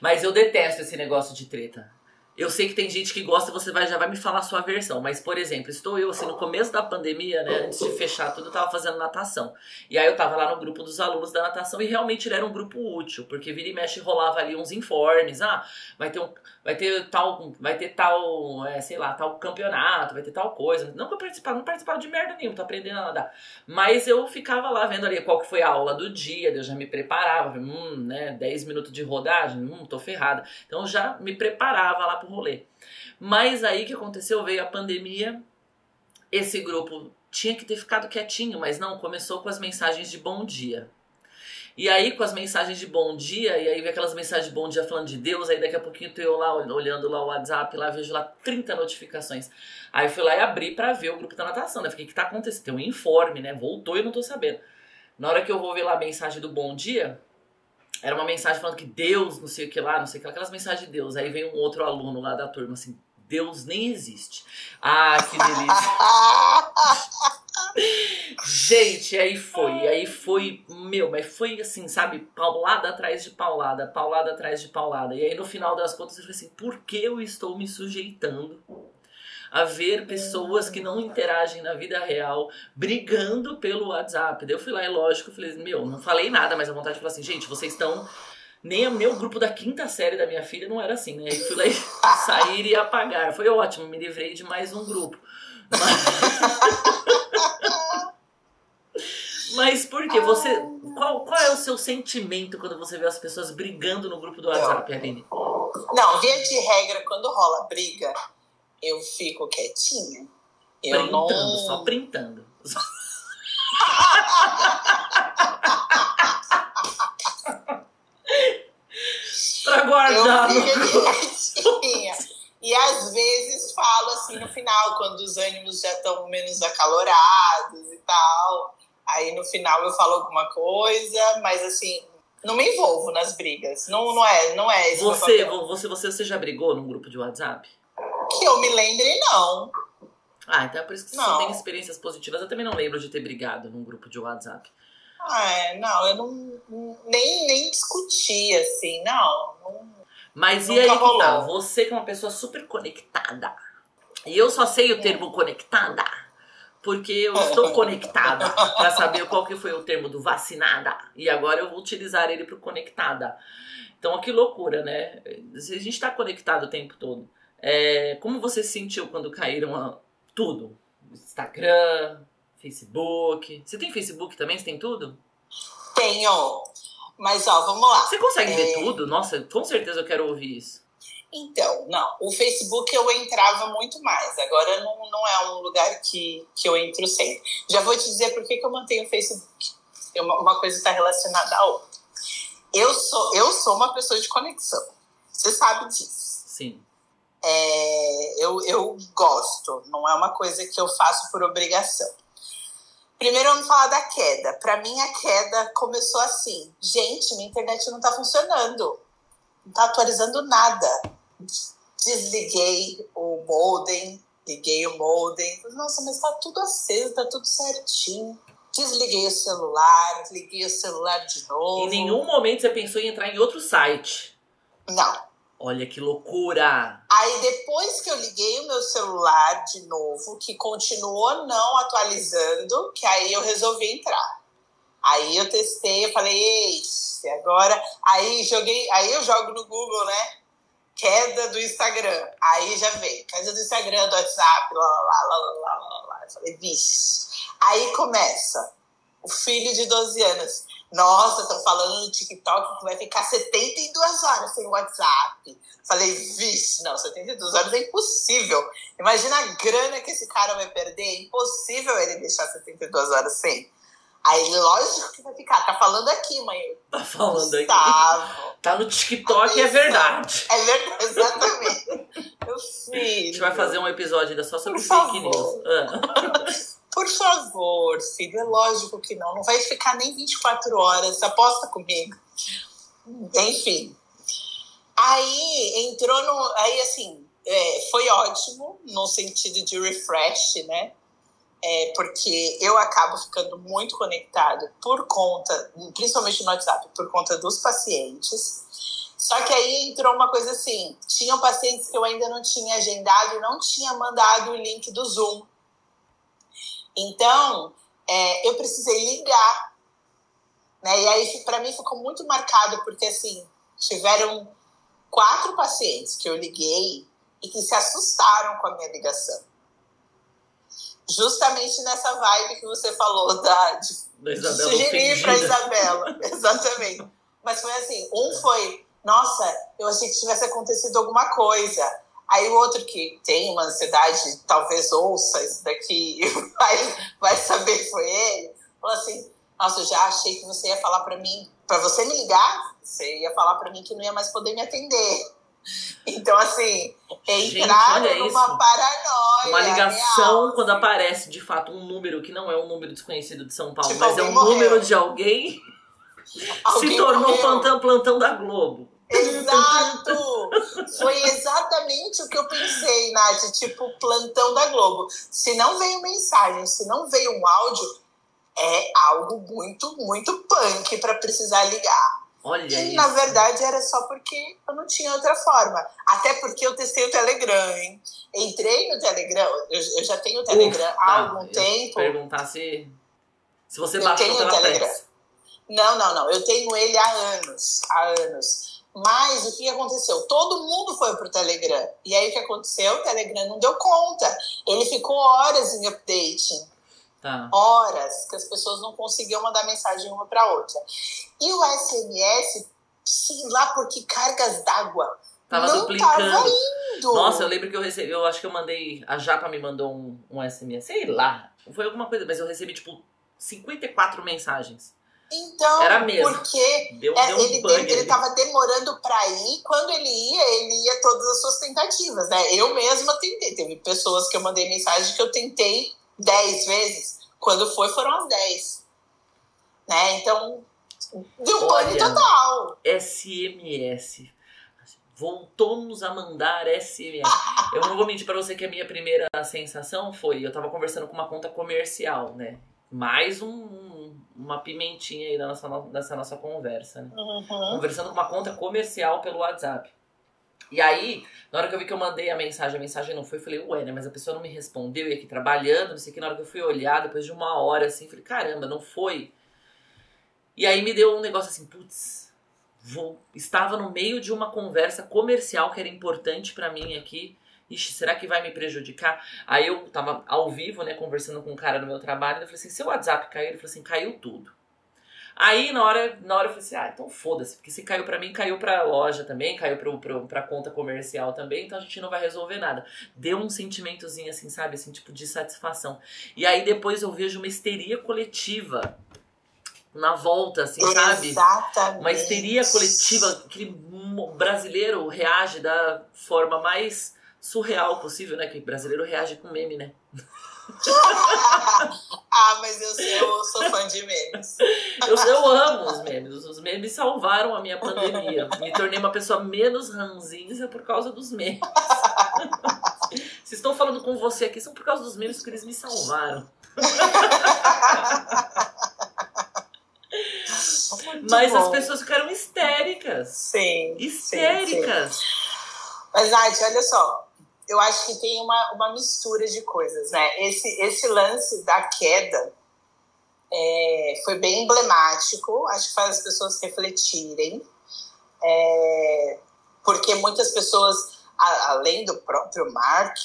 Mas eu detesto esse negócio de treta. Eu sei que tem gente que gosta, você vai, já vai me falar a sua versão. Mas, por exemplo, estou eu, assim, no começo da pandemia, né? Antes de fechar tudo, eu tava fazendo natação. E aí eu tava lá no grupo dos alunos da natação e realmente ele era um grupo útil, porque vira e mexe rolava ali uns informes. Ah, vai ter um. Vai ter tal. Vai ter tal. É, sei lá, tal campeonato, vai ter tal coisa. Não que eu participava, não participava de merda nenhuma, tô aprendendo a nadar. Mas eu ficava lá vendo ali qual que foi a aula do dia, eu já me preparava, hum, né, 10 minutos de rodagem, hum, tô ferrada. Então eu já me preparava lá pro rolê. Mas aí que aconteceu? Veio a pandemia, esse grupo tinha que ter ficado quietinho, mas não, começou com as mensagens de bom dia. E aí, com as mensagens de bom dia, e aí vem aquelas mensagens de bom dia falando de Deus, aí daqui a pouquinho tô eu lá olhando lá o WhatsApp, lá vejo lá 30 notificações. Aí eu fui lá e abri pra ver o grupo da natação, né? Fiquei, o que tá acontecendo? Tem um informe, né? Voltou e não tô sabendo. Na hora que eu vou ver lá a mensagem do bom dia, era uma mensagem falando que Deus, não sei o que lá, não sei o que lá, aquelas mensagens de Deus. Aí vem um outro aluno lá da turma assim, Deus nem existe. Ah, que delícia. Gente, aí foi, aí foi, meu, mas foi assim, sabe, paulada atrás de paulada, paulada atrás de paulada. E aí no final das contas eu falei assim, por que eu estou me sujeitando a ver pessoas que não interagem na vida real brigando pelo WhatsApp? Daí eu fui lá e lógico, eu falei, meu, não falei nada, mas a vontade de falar assim, gente, vocês estão nem o meu grupo da quinta série da minha filha não era assim, né? Aí fui lá e sair e apagar. Foi ótimo, me livrei de mais um grupo. Mas, Mas por quê? Você. Qual, qual é o seu sentimento quando você vê as pessoas brigando no grupo do WhatsApp, Aline? Não, via de regra, quando rola briga, eu fico quietinha. Eu printando, não... só printando. pra guardar. Eu fico quietinha. E às vezes falo assim no final, quando os ânimos já estão menos acalorados e tal. Aí no final eu falo alguma coisa, mas assim, não me envolvo nas brigas. Não, não é, não é esse você, você, você já brigou num grupo de WhatsApp? Que eu me lembre, não. Ah, então é por isso que você Não. tem experiências positivas. Eu também não lembro de ter brigado num grupo de WhatsApp. Ah, é, não, eu não nem, nem discuti assim, não. não Mas e aí que rolou. tá? Você que é uma pessoa super conectada. E eu só sei o termo conectada porque eu estou conectada pra saber qual que foi o termo do vacinada. E agora eu vou utilizar ele pro conectada. Então, que loucura, né? A gente tá conectado o tempo todo. É, como você se sentiu quando caíram a- tudo? Instagram, Facebook. Você tem Facebook também? Você tem tudo? tenho. Mas ó, vamos lá. Você consegue ver É. tudo? Nossa, com certeza eu quero ouvir isso. Então, não. O Facebook eu entrava muito mais. Agora não, não é um lugar que, que eu entro sempre. Já vou te dizer por que, que eu mantenho o Facebook. É Uma, uma coisa está relacionada à outra. Eu sou, eu sou uma pessoa de conexão. Você sabe disso. Sim. É, eu, eu gosto. Não é uma coisa que eu faço por obrigação. Primeiro vamos falar da queda. Para mim a queda começou assim. Gente, minha internet não tá funcionando. Não tá atualizando nada. Desliguei o modem, liguei o modem. Nossa, mas tá tudo aceso, tá tudo certinho. Desliguei o celular, liguei o celular de novo. Em nenhum momento você pensou em entrar em outro site. Não. Olha que loucura! Aí depois que eu liguei o meu celular de novo, que continuou não atualizando, que aí eu resolvi entrar. Aí eu testei, eu falei, eita, agora. Aí joguei, aí eu jogo no Google, né? Queda do Instagram. Aí já veio, queda do Instagram, do WhatsApp, lá, lá, lá, lá, lá, lá, lá. Eu falei, vixe. Aí começa o filho de 12 anos. Nossa, estão falando no TikTok que vai ficar 72 horas sem WhatsApp. Falei, vixe, não, 72 horas é impossível. Imagina a grana que esse cara vai perder. É impossível ele deixar 72 horas sem. Aí, lógico que vai ficar. Tá falando aqui, mãe. Tá falando aqui. Gustavo. Tá no TikTok, é verdade. É verdade, exatamente. Meu A filho. gente vai fazer um episódio ainda só sobre Por fake news. Ah. Por favor, filho, é lógico que não. Não vai ficar nem 24 horas, aposta comigo. Enfim. Aí entrou no. Aí, assim, é, foi ótimo no sentido de refresh, né? É, porque eu acabo ficando muito conectado por conta, principalmente no WhatsApp, por conta dos pacientes. Só que aí entrou uma coisa assim: tinham pacientes que eu ainda não tinha agendado e não tinha mandado o link do Zoom. Então, é, eu precisei ligar. Né? E aí, para mim, ficou muito marcado, porque, assim, tiveram quatro pacientes que eu liguei e que se assustaram com a minha ligação. Justamente nessa vibe que você falou da, de Da Isabela sugerir para. Isabela. Exatamente. Mas foi assim: um foi, nossa, eu achei que tivesse acontecido alguma coisa. Aí o outro que tem uma ansiedade, talvez ouça isso daqui e vai, vai saber foi ele, falou assim: Nossa, eu já achei que você ia falar para mim, para você me ligar, você ia falar para mim que não ia mais poder me atender. Então, assim, entraram olha numa isso. paranoia. Uma ligação real. quando aparece de fato um número que não é um número desconhecido de São Paulo, Tipo, mas é um morreu. número de alguém, Alguém se tornou morreu. plantão, plantão da Globo. Exato! Foi exatamente o que eu pensei, Nath. Tipo, plantão da Globo. Se não veio mensagem, se não veio um áudio, é algo muito, muito punk para precisar ligar. Olha E isso. na verdade era só porque eu não tinha outra forma. Até porque eu testei o Telegram, hein? Entrei no Telegram, eu, eu já tenho o Telegram Ufa, há algum eu ia tempo. Perguntar se, se você Eu baixou tenho o Telegram. pressa. Não, não, não. Eu tenho ele há anos. Há anos. Mas o que aconteceu? Todo mundo foi pro Telegram. E aí o que aconteceu? O Telegram não deu conta. Ele ficou horas em update. Tá. Horas que as pessoas não conseguiam mandar mensagem uma para outra. E o SMS, sei lá por que cargas d'água, Tava não duplicando. tava doido! Nossa, eu lembro que eu recebi, eu acho que eu mandei, a Japa me mandou um, um SMS, sei lá, foi alguma coisa, mas eu recebi tipo 54 mensagens. Então, Era mesmo. porque Deu, é, deu um ele, bug ele, ele tava demorando pra ir, quando ele ia, ele ia todas as suas tentativas, né? Eu mesma tentei, teve pessoas que eu mandei mensagem que eu tentei 10 vezes, quando foi foram as 10. Né? Então, deu um Olha. total. SMS. Voltou-nos a mandar SMS. Eu não vou mentir pra você que a minha primeira sensação foi, eu tava conversando com uma conta comercial, né? Mais um- uma pimentinha aí da nossa, dessa nossa conversa, né? Uhum. conversando com uma conta comercial pelo WhatsApp. E aí, na hora que eu vi que eu mandei a mensagem, a mensagem não foi, eu falei, ué, né? Mas a pessoa não me respondeu, e aqui trabalhando, não sei o que, na hora que eu fui olhar, depois de uma hora, assim, falei, caramba, não foi. E aí me deu um negócio assim, putz, vou... estava no meio de uma conversa comercial que era importante pra mim aqui. Ixi, será que vai me prejudicar? Aí eu tava ao vivo, né, conversando com um cara no meu trabalho, e eu falei assim, seu WhatsApp caiu? Ele falou assim, caiu tudo. Aí na hora, na hora eu falei assim, ah, então foda-se, porque se caiu pra mim, caiu pra loja também, caiu pro, pro, pra conta comercial também, então a gente não vai resolver nada. Deu um sentimentozinho assim, sabe, assim, tipo de satisfação. E aí depois eu vejo uma histeria coletiva na volta, assim, sabe? Exatamente. Uma histeria coletiva, aquele brasileiro reage da forma mais surreal possível, né? Que brasileiro reage com meme, né? ah, mas eu, sou- eu sou fã de memes. Eu, eu amo os memes. Os memes salvaram a minha pandemia. Me tornei uma pessoa menos ranzinza por causa dos memes. Se estou falando com você aqui, são por causa dos memes que eles me salvaram. Muito Mas bom. as pessoas ficaram histéricas. Sim. sim, sim. Histéricas. Mas, Nath, olha só. Eu acho que tem uma, uma mistura de coisas, né? Esse, esse lance da queda é, foi bem emblemático. Acho que faz as pessoas refletirem. É, porque muitas pessoas, a- além do próprio Mark,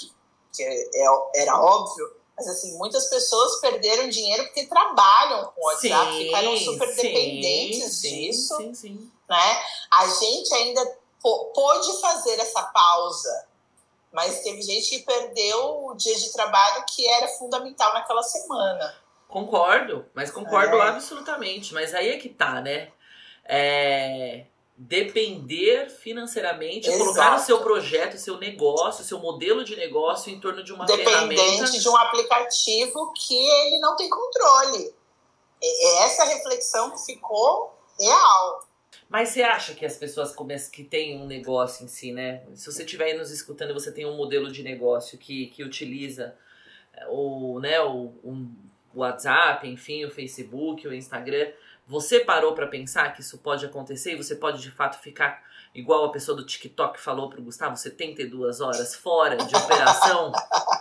que é- era óbvio, mas assim, muitas pessoas perderam dinheiro porque trabalham com o WhatsApp, ficaram super dependentes sim, disso Sim, sim. né? A gente ainda pô- pôde fazer essa pausa, mas teve gente que perdeu o dia de trabalho que era fundamental naquela semana. Concordo, mas concordo É. absolutamente. Mas aí é que tá, né? É, Depender financeiramente, Exato. colocar o seu projeto, o seu negócio, o seu modelo de negócio em torno de uma ferramenta. Dependente de um aplicativo que ele não tem controle. Essa reflexão ficou real. Mas você acha que as pessoas começam que têm um negócio em si, né? Se você estiver aí nos escutando e você tem um modelo de negócio que, que utiliza é, o, né, o, um- WhatsApp, enfim, o Facebook, o Instagram, você parou pra pensar que isso pode acontecer e você pode de fato ficar igual a pessoa do TikTok falou pro Gustavo, 72 horas fora de operação,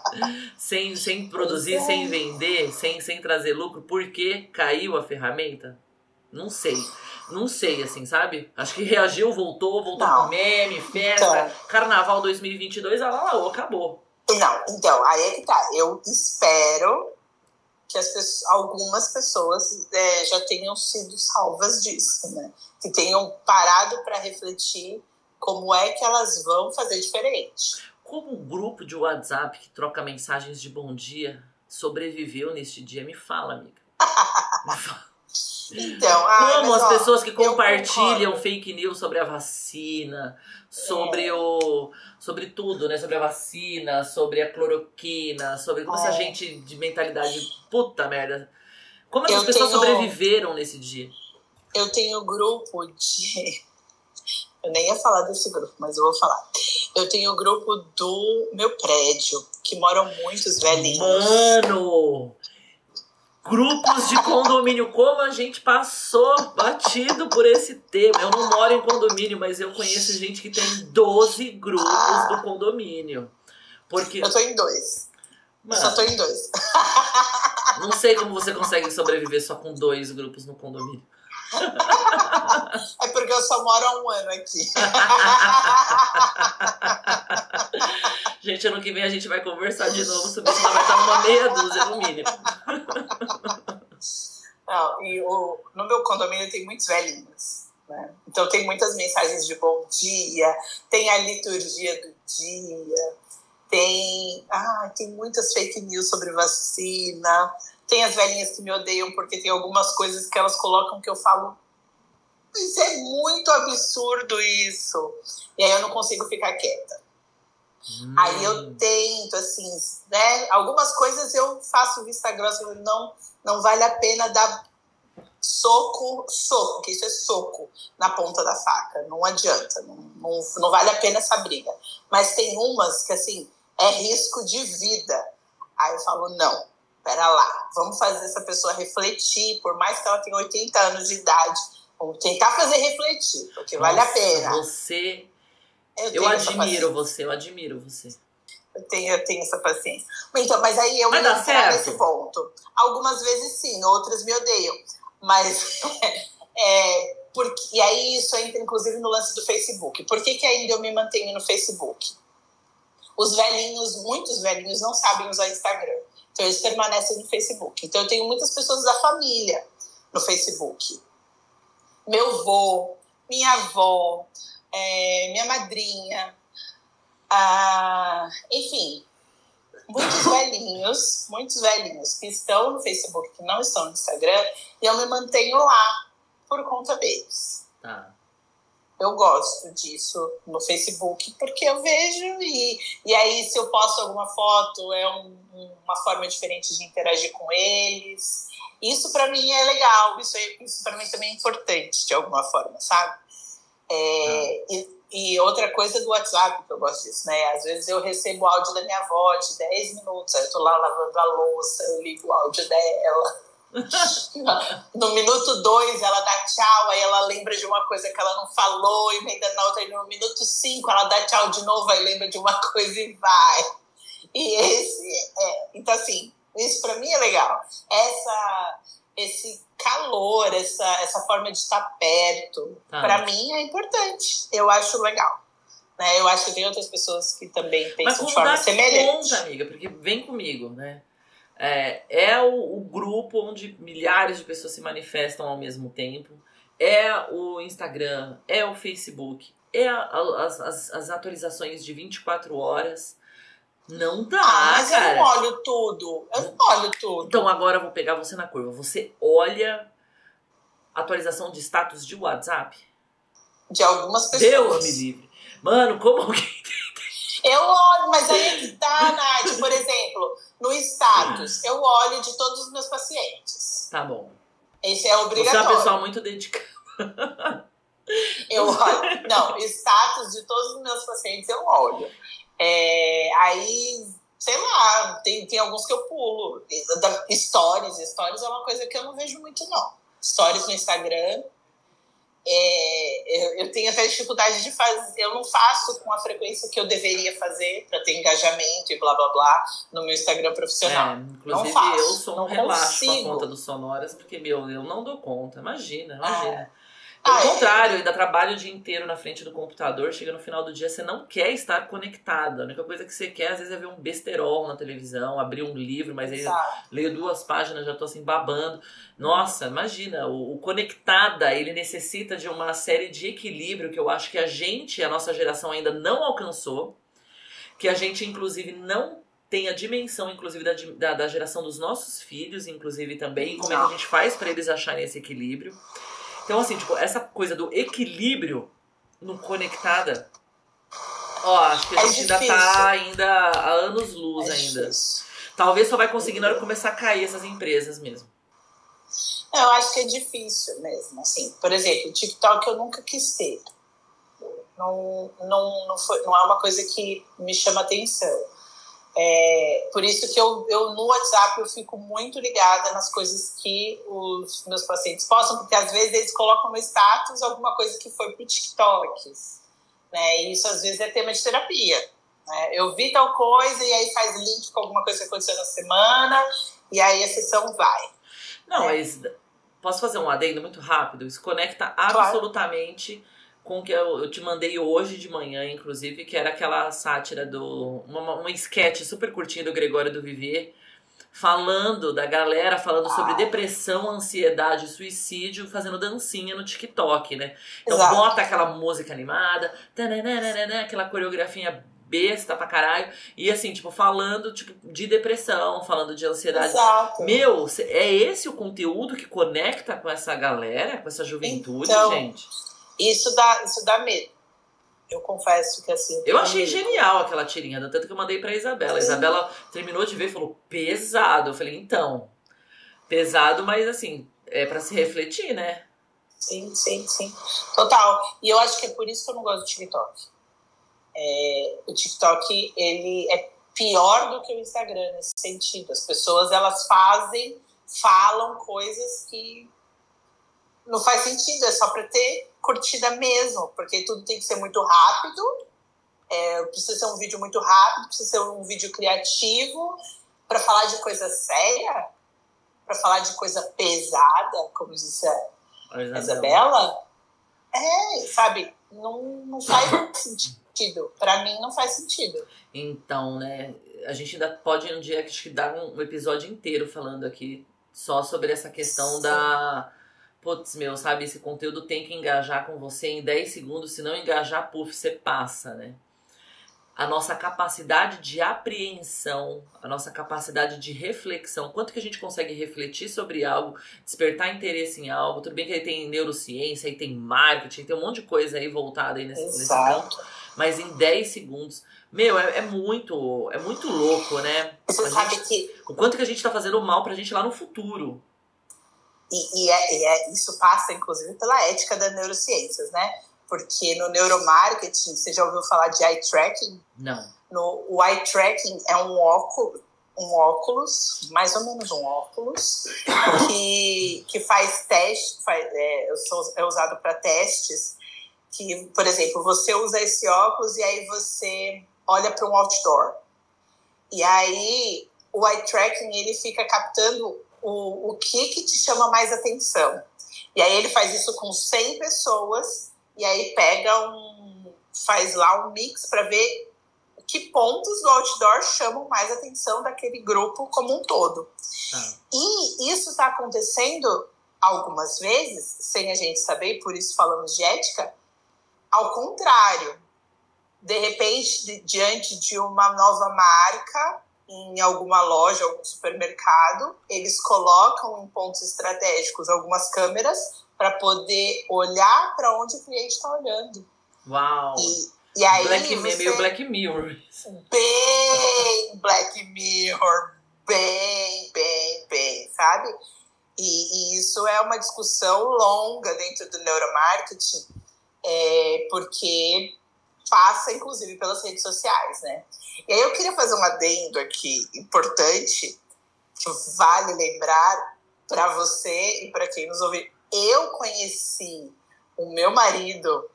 sem, sem produzir, é. sem vender, sem, sem trazer lucro, porque caiu a ferramenta? Não sei. Não sei, assim, sabe? Acho que reagiu, voltou, voltou Não. com meme, festa, carnaval 2022, ah lá, lá, acabou. Não, então, aí é que tá. Eu espero que as pessoas, algumas pessoas é, já tenham sido salvas disso, né? Que tenham parado para refletir como é que elas vão fazer diferente. Como um grupo de WhatsApp que troca mensagens de bom dia sobreviveu neste dia? Me fala, amiga. Me fala. Então, ah, Como as ó, pessoas que compartilham fake news sobre a vacina, sobre É. o. sobre tudo, né? Sobre a vacina, sobre a cloroquina, sobre como essa É. gente de mentalidade puta merda. Como essas Eu pessoas tenho- sobreviveram nesse dia? Eu tenho grupo de. Eu nem ia falar desse grupo, mas eu vou falar. Eu tenho o grupo do meu prédio, que moram muitos velhinhos. Mano! Grupos de condomínio, como a gente passou batido por esse tema. Eu não moro em condomínio, mas eu conheço gente que tem 12 grupos do condomínio. Porque, Eu tô em dois. Eu só mano, tô em dois. não sei como você consegue sobreviver só com dois grupos no condomínio. É porque eu só moro há um ano aqui. Gente, ano que vem a gente vai conversar de novo sobre isso, vai estar uma meia dúzia no mínimo. Não, e o, no meu condomínio tem muitos velhinhos. Né? Então tem muitas mensagens de bom dia, tem a liturgia do dia, tem, ah, tem muitas fake news sobre vacina, tem as velhinhas que me odeiam porque tem algumas coisas que elas colocam que eu falo, isso é muito absurdo isso. E aí eu não consigo ficar quieta. Hum. Aí eu tento, assim, né? Algumas coisas eu faço vista grossa, não, não vale a pena dar soco, soco, que isso é soco na ponta da faca. Não adianta, não, não, não vale a pena essa briga. Mas tem umas que, assim, é risco de vida. Aí eu falo, não, pera lá, vamos fazer essa pessoa refletir, por mais que ela tenha 80 anos de idade, vamos tentar fazer refletir, porque Nossa, vale a pena. Você. Eu, eu admiro você, eu admiro você. Eu tenho, eu tenho essa paciência. Então, mas aí eu vou entrar nesse ponto. Algumas vezes sim, outras me odeiam. Mas é, porque, e aí isso entra inclusive no lance do Facebook. Por que, que ainda eu me mantenho no Facebook? Os velhinhos, muitos velhinhos, não sabem usar Instagram. Então eles permanecem no Facebook. Então eu tenho muitas pessoas da família no Facebook. Meu avô, minha avó, é, minha madrinha, ah, enfim, muitos velhinhos, muitos velhinhos que estão no Facebook, que não estão no Instagram, e eu me mantenho lá por conta deles. Tá. Eu gosto disso no Facebook, porque eu vejo e, e aí se eu posto alguma foto é um, uma forma diferente de interagir com eles. Isso para mim é legal, isso, é, isso para mim também é importante de alguma forma, sabe? É, ah. e, e, outra coisa do WhatsApp que eu gosto disso, né? Às vezes eu recebo áudio da minha avó de 10 minutos, aí eu tô lá lavando a louça, eu ligo o áudio dela no minuto dois ela dá tchau, aí ela lembra de uma coisa que ela não falou, e emenda na outra, no minuto cinco ela dá tchau de novo, aí lembra de uma coisa e vai. E esse, é, então assim, isso para mim é legal. Essa, esse calor, essa, essa forma de estar perto, ah. para mim é importante. Eu acho legal. Né? Eu acho que tem outras pessoas que também pensam de forma semelhante. Conta, amiga, porque vem comigo, né? É, é o, o, grupo onde milhares de pessoas se manifestam ao mesmo tempo. É o Instagram, é o Facebook, é a, a, as, as atualizações de 24 horas. Não dá, ah, mas cara. eu não olho tudo. Eu não olho tudo. Então agora eu vou pegar você na curva. Você olha atualização de status de WhatsApp? De algumas pessoas. Deus me livre. Mano, como alguém eu olho, mas aí é que tá, Nath. Por exemplo, no status, eu olho de todos os meus pacientes. Tá bom. Esse é obrigatório. Você é uma pessoa muito dedicada. Eu olho. Não, status de todos os meus pacientes eu olho. É, aí, sei lá, tem, tem alguns que eu pulo. Stories, stories é uma coisa que eu não vejo muito, não. Stories no Instagram é, eu, tenho até dificuldade de fazer, eu não faço com a frequência que eu deveria fazer para ter engajamento e blá blá blá no meu Instagram profissional. É, inclusive, não faço, eu sou um relaxo com a conta do Sonoras, porque, meu, eu não dou conta. Imagina, imagina. É. Pelo é? contrário, ainda trabalho o dia inteiro na frente do computador, chega no final do dia, você não quer estar conectada. A única coisa que você quer, às vezes, é ver um besterol na televisão, abrir um livro, mas aí leio duas páginas, já tô assim babando. Nossa, imagina, o, o, conectada, ele necessita de uma série de equilíbrio que eu acho que a gente, a nossa geração, ainda não alcançou, que a gente, inclusive, não tem a dimensão, inclusive, da, da, da geração dos nossos filhos, inclusive também, como é que a gente faz para eles acharem esse equilíbrio. Então, assim, tipo, essa coisa do equilíbrio no conectada, ó, acho que a é gente difícil. ainda tá ainda a anos luz é ainda. Difícil. Talvez só vai conseguir na hora que começar a cair essas empresas mesmo. Eu acho que é difícil mesmo, assim. Por exemplo, o TikTok eu nunca quis ter. Não, não, não, foi, não é uma coisa que me chama atenção. É, por isso que eu, eu no WhatsApp eu fico muito ligada nas coisas que os meus pacientes postam, porque às vezes eles colocam no status alguma coisa que foi pro TikTok. Né? E isso às vezes é tema de terapia. Né? Eu vi tal coisa e aí faz link com alguma coisa que aconteceu na semana e aí a sessão vai. Não, né? mas posso fazer um adendo muito rápido? Isso conecta absolutamente. Claro com que eu, eu, te mandei hoje de manhã, inclusive, que era aquela sátira do. Uma, uma sketch super curtinha do Gregório do Vivier, falando da galera falando sobre depressão, ansiedade, suicídio, fazendo dancinha no TikTok, né? Então Exato. bota aquela música animada, tananana, aquela coreografia besta pra caralho, e assim, tipo, falando tipo, de depressão, falando de ansiedade. Exato. Meu, é esse o conteúdo que conecta com essa galera, com essa juventude, Então, gente? Isso dá, isso dá medo. Eu confesso que assim. Eu achei medo. genial aquela tirinha, tanto que eu mandei pra Isabela. A. Isabela terminou de ver e falou, pesado. Eu falei, então, pesado, mas assim, é pra se refletir, né? Sim, sim, sim. Total. E eu acho que é por isso que eu não gosto do TikTok. É, o TikTok, ele é pior do que o Instagram nesse sentido. As pessoas, elas fazem, falam coisas que não faz sentido. É só para ter curtida mesmo. Porque tudo tem que ser muito rápido. É, precisa ser um vídeo muito rápido. Precisa ser um vídeo criativo. Para falar de coisa séria. Para falar de coisa pesada, como disse a Isabela. Isabela, é, sabe, não, não faz sentido. Pra mim, não faz sentido. Então, né, a gente ainda pode um dia acho que dar um episódio inteiro falando aqui só sobre essa questão Sim. da. Putz, meu, sabe, esse conteúdo tem que engajar com você em 10 segundos, se não engajar, puf, você passa, né? A nossa capacidade de apreensão, a nossa capacidade de reflexão, quanto que a gente consegue refletir sobre algo, despertar interesse em algo. Tudo bem que aí tem neurociência, aí tem marketing, tem um monte de coisa aí voltada aí nesse, nesse campo mas em 10 segundos. Meu, é, é muito, é muito louco, né? Você sabe que O quanto que a gente tá fazendo mal pra gente lá no futuro. E, e é, e é- isso passa, inclusive, pela ética das neurociências, né? Porque no neuromarketing, você já ouviu falar de eye tracking? Não. No, o eye tracking é um óculos, um óculos, mais ou menos um óculos, que, que faz teste, faz, é, é usado para testes. Que, por exemplo, você usa esse óculos e aí você olha para um outdoor. E aí o eye tracking ele fica captando o, o que, que te chama mais atenção. E aí ele faz isso com 100 pessoas e aí pega um. faz lá um mix para ver que pontos do outdoor chamam mais atenção daquele grupo como um todo. Tá. E isso está acontecendo algumas vezes, sem a gente saber, por isso falamos de ética, ao contrário. De repente, di- diante de uma nova marca, em alguma loja, algum supermercado, eles colocam em pontos estratégicos algumas câmeras para poder olhar para onde o cliente está olhando. Uau. E, e aí Black, você... Meio Black Mirror. bem Black Mirror, bem, bem, bem, sabe? E, e isso é uma discussão longa dentro do neuromarketing, é, porque passa, inclusive, pelas redes sociais, né? E aí eu queria fazer um adendo aqui importante, que vale lembrar para você e para quem nos ouve. Eu conheci o meu marido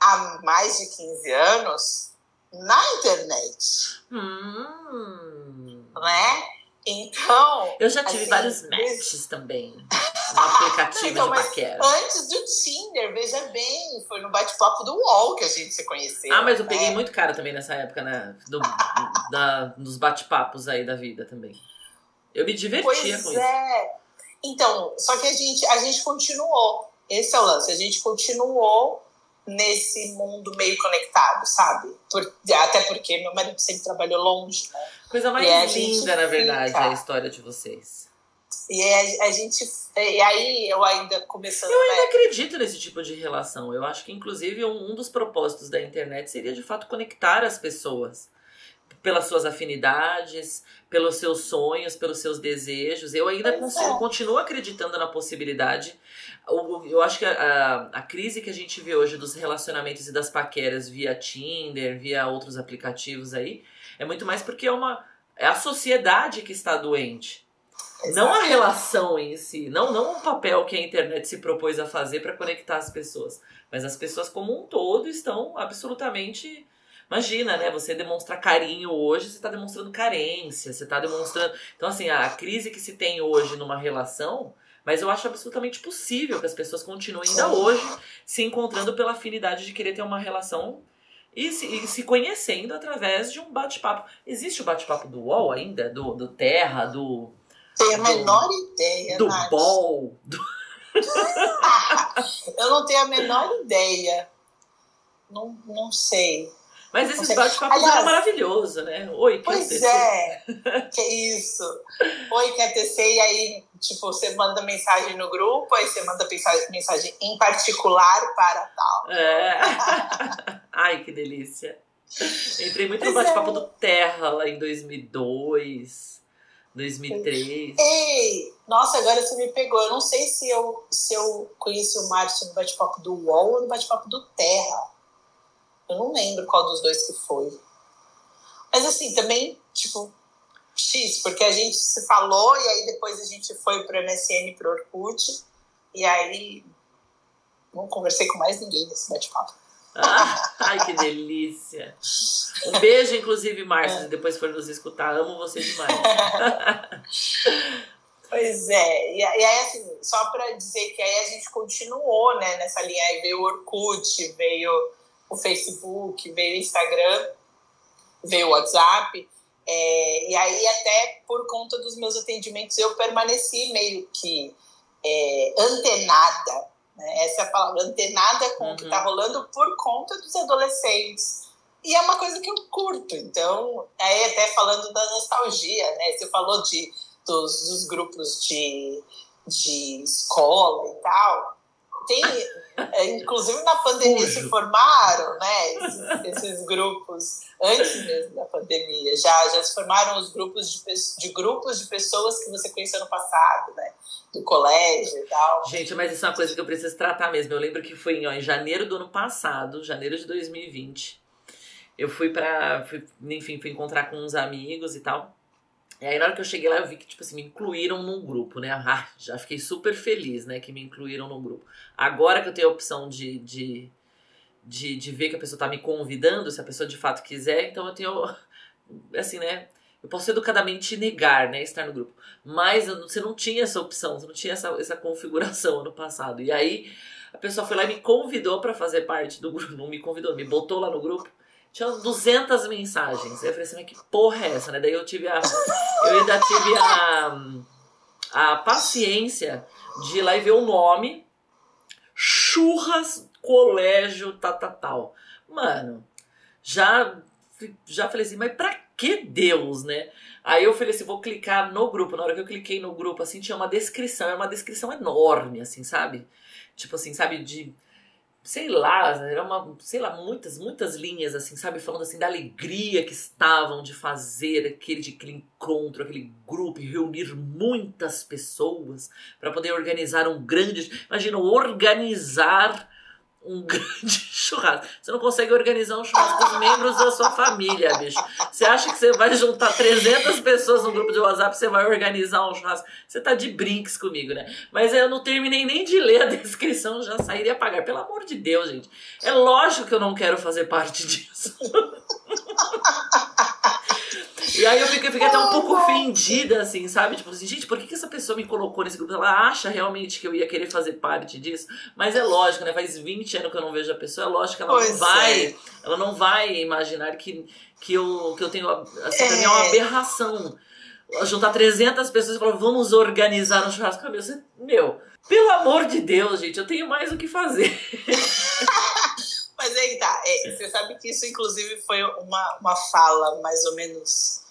há mais de 15 anos na internet, Hum. né? Então, Eu já tive Assim, vários matches também. No aplicativo Então, de paquera. antes do Tinder, veja bem, foi no bate-papo do UOL que a gente se conheceu. Ah, mas eu peguei né? muito cara também nessa época, né? Do, da, nos bate-papos aí da vida também. Eu me divertia Pois com isso. é. Então, só que a gente, a gente continuou. Esse é o lance. A gente continuou nesse mundo meio conectado, sabe? Por- até porque meu marido sempre trabalhou longe, né? Coisa mais linda, na verdade, é a história de vocês. E a, a gente. E aí eu ainda começando. Eu ainda né? acredito nesse tipo de relação. Eu acho que, inclusive, um, um dos propósitos da internet seria, de fato, conectar as pessoas. Pelas suas afinidades, pelos seus sonhos, pelos seus desejos. Eu ainda consigo, é. continuo acreditando na possibilidade. Eu acho que a, a, a crise que a gente vê hoje dos relacionamentos e das paqueras via Tinder, via outros aplicativos aí, é muito mais porque é uma. É a sociedade que está doente. Não a relação em si, não, não o papel que a internet se propôs a fazer para conectar as pessoas, mas as pessoas como um todo estão absolutamente. Imagina, né? Você demonstrar carinho hoje, você está demonstrando carência, você está demonstrando. Então, assim, a crise que se tem hoje numa relação, mas eu acho absolutamente possível que as pessoas continuem ainda hoje se encontrando pela afinidade de querer ter uma relação e se, e se conhecendo através de um bate-papo. Existe o bate-papo do UOL ainda? Do, do Terra, do. Tenho a menor ideia. Do Nath. BOL. Do... Eu não tenho a menor ideia. Não, não sei. Mas esses bate-papos eram maravilhosos, né? Oi, quer Pois é, que isso. Oi, quer TC, e aí, tipo, você manda mensagem no grupo, aí você manda mensagem, em particular para tal. É. Ai, que delícia. Entrei muito no Pois bate-papo é. do Terra lá em 2002, 2003. Ei, nossa, agora você me pegou. Eu não sei se eu, se eu conheci o Márcio no bate-papo do UOL ou no bate-papo do Terra. Eu não lembro qual dos dois que foi. Mas assim, também, tipo, X, porque a gente se falou e aí depois a gente foi pro MSN, pro Orkut, e aí não conversei com mais ninguém nesse bate-papo. Ah, ai, que delícia. Um beijo, inclusive, Márcio, É. se depois for nos escutar. Amo você demais. Pois é, e, e aí assim, só para dizer que aí a gente continuou, né, nessa linha, aí veio o Orkut, veio o Facebook, veio o Instagram, veio o WhatsApp, é, e aí até por conta dos meus atendimentos eu permaneci meio que é, antenada, né, essa é a palavra, antenada com o que Uhum. está rolando por conta dos adolescentes. E é uma coisa que eu curto, então, aí até falando da nostalgia, né, você falou de dos, dos grupos de, de escola e tal. Tem, é, inclusive na pandemia se Fujo. formaram, né? Esses, esses grupos, antes mesmo da pandemia, já, já se formaram os grupos de, de grupos de pessoas que você conheceu no passado, né? Do colégio e tal. Gente, mas isso é uma coisa que eu preciso tratar mesmo. Eu lembro que foi em, ó, em janeiro do ano passado, janeiro de 2020. Eu fui pra. Fui, enfim, fui encontrar com uns amigos e tal. E aí, na hora que eu cheguei lá, eu vi que, tipo assim, me incluíram num grupo, né? Ah, já fiquei super feliz, né? Que me incluíram num grupo. Agora que eu tenho a opção de, de, de, de ver que a pessoa tá me convidando, se a pessoa de fato quiser, então eu tenho. Assim, né? Eu posso educadamente negar, né? Estar no grupo. Mas eu você não tinha essa opção, você não tinha essa, essa configuração ano passado. E aí a pessoa foi lá e me convidou pra fazer parte do grupo. Não me convidou, me botou lá no grupo. Tinha 200 mensagens. Aí eu falei assim, mas que porra é essa, né? Daí eu tive a. Eu ainda tive a. A paciência de ir lá e ver o nome. Churras Colégio tal, tal, tal. Mano, já, já falei assim, mas pra que Deus, né? Aí eu falei assim, vou clicar no grupo. Na hora que eu cliquei no grupo, assim, tinha uma descrição. É uma descrição enorme, assim, sabe? Tipo assim, sabe, de sei lá, era uma, sei lá, muitas, muitas linhas, assim, sabe? Falando assim da alegria que estavam de fazer aquele, de aquele encontro, aquele grupo, reunir muitas pessoas para poder organizar um grande. Imagina, organizar um grande churrasco. Você não consegue organizar um churrasco com os membros da sua família, bicho. Você acha que você vai juntar 300 pessoas no grupo de WhatsApp, você vai organizar um churrasco? Você tá de brinks comigo, né? Mas eu não terminei nem de ler a descrição, já sairia a pagar. Pelo amor de Deus, gente. É lógico que eu não quero fazer parte disso. E aí eu fiquei, fiquei até um pouco ofendida, assim, sabe? Tipo assim, gente, por que, que essa pessoa me colocou nesse grupo? Ela acha realmente que eu ia querer fazer parte disso? Mas é lógico, né? Faz 20 anos que eu não vejo a pessoa, é lógico que ela Pois não vai. é. Ela não vai imaginar que, que, eu, que eu tenho. Assim, pra mim é É. uma aberração. Juntar 300 pessoas e falar, vamos organizar um churrasco. Meu, você- meu, pelo amor de Deus, gente, eu tenho mais o que fazer. Mas aí tá. É, você sabe que isso, inclusive, foi uma, uma fala mais ou menos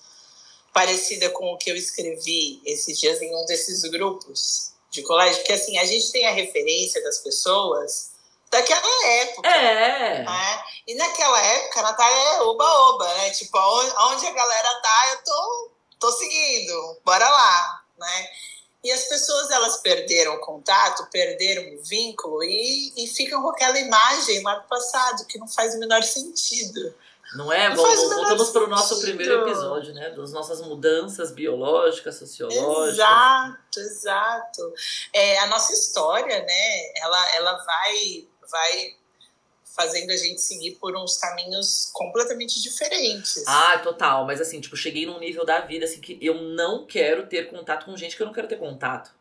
parecida com o que eu escrevi esses dias em um desses grupos de colégio, porque assim, a gente tem a referência das pessoas daquela época. É. né? E naquela época, a Natália é oba-oba, né? Tipo, onde, a galera tá, eu tô, tô seguindo, bora lá, né? E as pessoas, elas perderam o contato, perderam o vínculo e, e ficam com aquela imagem lá do passado, que não faz o menor sentido. Não é? Não Voltamos para o nosso primeiro episódio, né? Das nossas mudanças biológicas, sociológicas. Exato, exato. É, a nossa história, né, ela, ela vai, vai fazendo a gente seguir por uns caminhos completamente diferentes. Ah, total. Mas assim, tipo, cheguei num nível da vida assim que eu não quero ter contato com gente que eu não quero ter contato.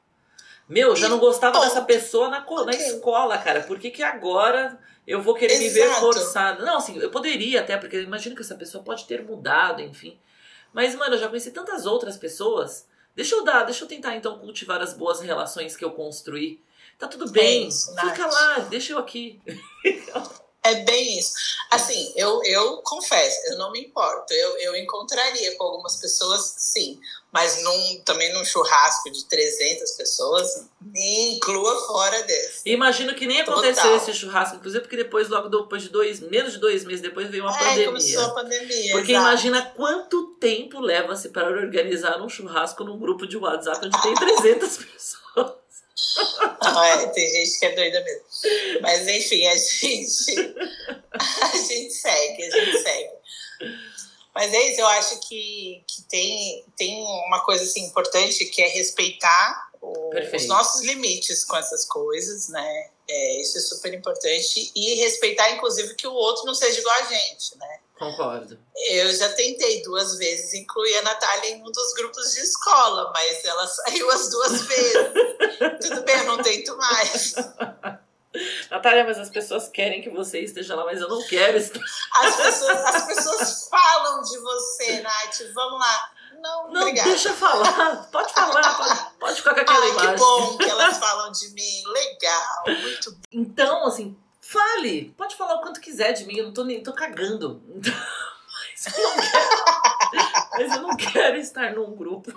Meu, já não gostava Ponto. dessa pessoa na, na escola, cara. Por que, que agora eu vou querer Exato. me ver forçada? Não, assim, eu poderia até, porque eu imagino que essa pessoa pode ter mudado, enfim. Mas, mano, eu já conheci tantas outras pessoas. Deixa eu dar, deixa eu tentar então cultivar as boas relações que eu construí. Tá tudo bem, é isso, fica lá, deixa eu aqui. É bem isso. Assim, eu, eu confesso, eu não me importo. Eu, eu encontraria com algumas pessoas, sim. Mas num, também num churrasco de 300 pessoas, me inclua fora desse. Imagino que nem aconteceu esse churrasco, inclusive porque depois, logo depois de dois, menos de dois meses depois, veio uma é, pandemia. começou a pandemia, Porque exato. imagina quanto tempo leva-se para organizar um churrasco num grupo de WhatsApp onde tem 300 pessoas. Não, é, tem gente que é doida mesmo. Mas enfim, a gente, a gente segue, a gente segue. Mas é isso, eu acho que, que tem, tem uma coisa assim, importante que é respeitar o, os nossos limites com essas coisas, né? É, isso é super importante. E respeitar, inclusive, que o outro não seja igual a gente, né? Concordo. Eu já tentei duas vezes incluir a Natália em um dos grupos de escola, mas ela saiu as duas vezes. Tudo bem, eu não tento mais. Natália, mas as pessoas querem que você esteja lá, mas eu não quero estar. As pessoas, as pessoas falam de você, Nath. Vamos lá. Não, não obrigada. deixa falar. Pode falar, pode, pode ficar com aquela Ai, imagem. Que bom que elas falam de mim. Legal, muito bom. Então, assim, Fale, pode falar o quanto quiser de mim, eu não tô nem tô cagando. Mas eu não quero, mas eu não quero estar num grupo.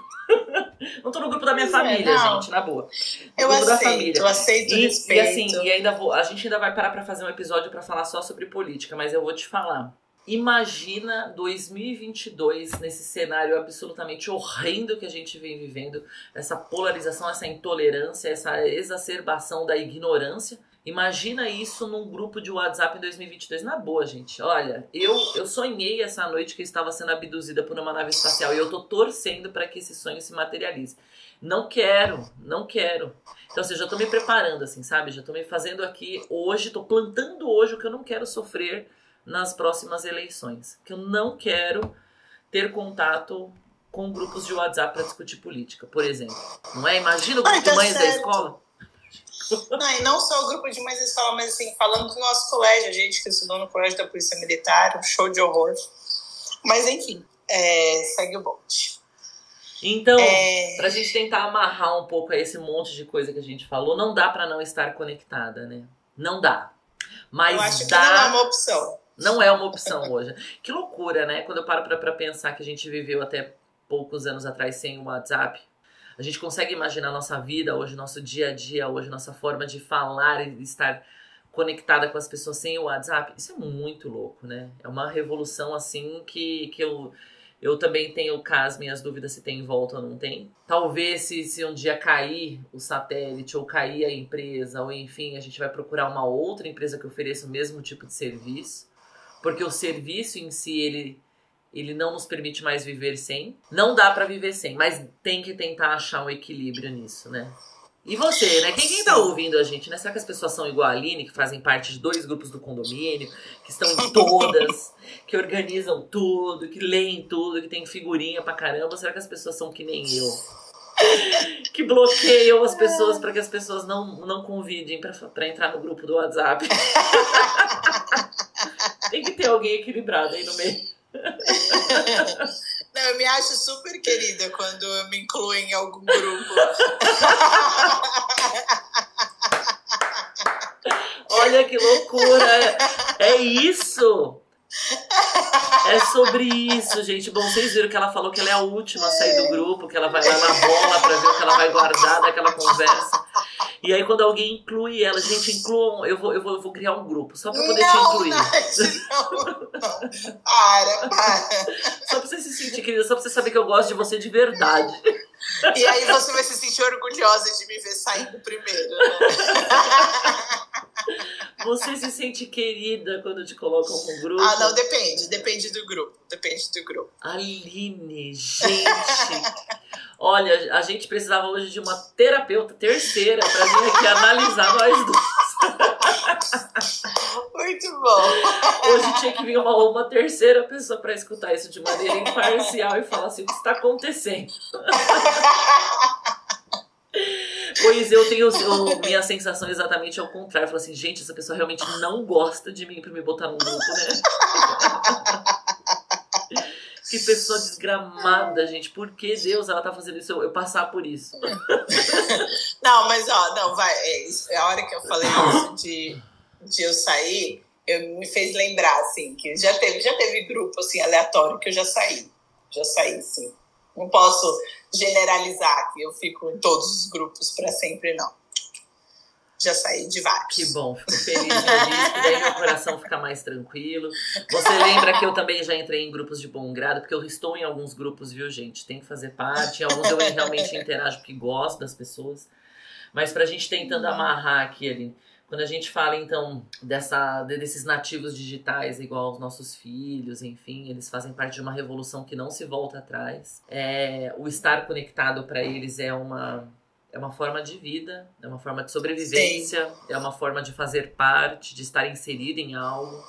Não tô no grupo da minha família, é, gente, na boa. No eu aceito, da família. eu aceito e, respeito. E assim, e ainda vou, a gente ainda vai parar para fazer um episódio para falar só sobre política, mas eu vou te falar. Imagina 2022 nesse cenário absolutamente horrendo que a gente vem vivendo, essa polarização, essa intolerância, essa exacerbação da ignorância Imagina isso num grupo de WhatsApp em 2022. Na boa, gente. Olha, eu, eu sonhei essa noite que eu estava sendo abduzida por uma nave espacial e eu tô torcendo para que esse sonho se materialize. Não quero, não quero. Então, assim, já tô me preparando, assim, sabe? Já tô me fazendo aqui hoje, tô plantando hoje o que eu não quero sofrer nas próximas eleições. Que eu não quero ter contato com grupos de WhatsApp para discutir política, por exemplo. Não é? Imagina o grupo de mães da escola. Não, e não só o grupo de mães da escola, mas assim, falando do nosso colégio, a gente que estudou no colégio da Polícia Militar, um show de horror. Mas enfim, é, segue o bonde. Então, é... pra gente tentar amarrar um pouco esse monte de coisa que a gente falou, não dá para não estar conectada, né? Não dá. Mas Eu acho dá... que não é uma opção. Não é uma opção hoje. Que loucura, né? Quando eu paro pra, pra pensar que a gente viveu até poucos anos atrás sem o WhatsApp, a gente consegue imaginar nossa vida hoje, nosso dia a dia hoje, nossa forma de falar e estar conectada com as pessoas sem o WhatsApp. Isso é muito louco, né? É uma revolução assim que, que eu, eu também tenho caso, minhas dúvidas se tem volta ou não tem. Talvez se, se um dia cair o satélite ou cair a empresa, ou enfim, a gente vai procurar uma outra empresa que ofereça o mesmo tipo de serviço. Porque o serviço em si, ele ele não nos permite mais viver sem. Não dá para viver sem, mas tem que tentar achar um equilíbrio nisso, né? E você, né? Quem, quem tá ouvindo a gente, né? Será que as pessoas são igual a Aline, que fazem parte de dois grupos do condomínio, que estão em todas, que organizam tudo, que leem tudo, que tem figurinha pra caramba? Será que as pessoas são que nem eu? que bloqueiam as pessoas para que as pessoas não, não convidem para entrar no grupo do WhatsApp. tem que ter alguém equilibrado aí no meio. Não, eu me acho super querida quando eu me incluo em algum grupo. Olha que loucura! É isso! É sobre isso, gente. Bom, vocês viram que ela falou que ela é a última a sair do grupo, que ela vai lá na bola pra ver o que ela vai guardar daquela conversa. E aí quando alguém inclui ela, gente, incluam, eu vou, eu vou, eu vou criar um grupo só pra poder não, te incluir. Nath, não, não. Para, para. Só pra você se sentir, querida, só pra você saber que eu gosto de você de verdade. E aí você vai se sentir orgulhosa de me ver saindo primeiro, né? Você se sente querida quando te colocam no grupo? Ah, não, depende. Depende do grupo. Depende do grupo. Aline, gente. Olha, a gente precisava hoje de uma terapeuta terceira para vir aqui analisar nós dois. Muito bom. Hoje tinha que vir uma, uma terceira pessoa para escutar isso de maneira imparcial e falar assim: o que está acontecendo? Pois eu tenho eu, minha sensação exatamente ao contrário. Eu falo assim, gente, essa pessoa realmente não gosta de mim pra me botar num grupo, né? que pessoa desgramada, gente. Por que Deus ela tá fazendo isso? Eu, eu passar por isso. Não, mas ó, não, vai. É, é a hora que eu falei isso de, de eu sair, eu me fez lembrar, assim, que já teve, já teve grupo assim, aleatório que eu já saí. Já saí, sim. Não posso generalizar que eu fico em todos os grupos para sempre, não. Já saí de vários. Que bom, fico feliz de ouvir isso, daí meu coração fica mais tranquilo. Você lembra que eu também já entrei em grupos de bom grado, porque eu estou em alguns grupos, viu, gente? Tem que fazer parte. Alguns eu realmente interajo porque gosto das pessoas. Mas pra gente tentando amarrar aqui, ali, quando a gente fala então dessa, desses nativos digitais, igual os nossos filhos, enfim, eles fazem parte de uma revolução que não se volta atrás. É, o estar conectado para eles é uma é uma forma de vida, é uma forma de sobrevivência, Sim. é uma forma de fazer parte, de estar inserido em algo.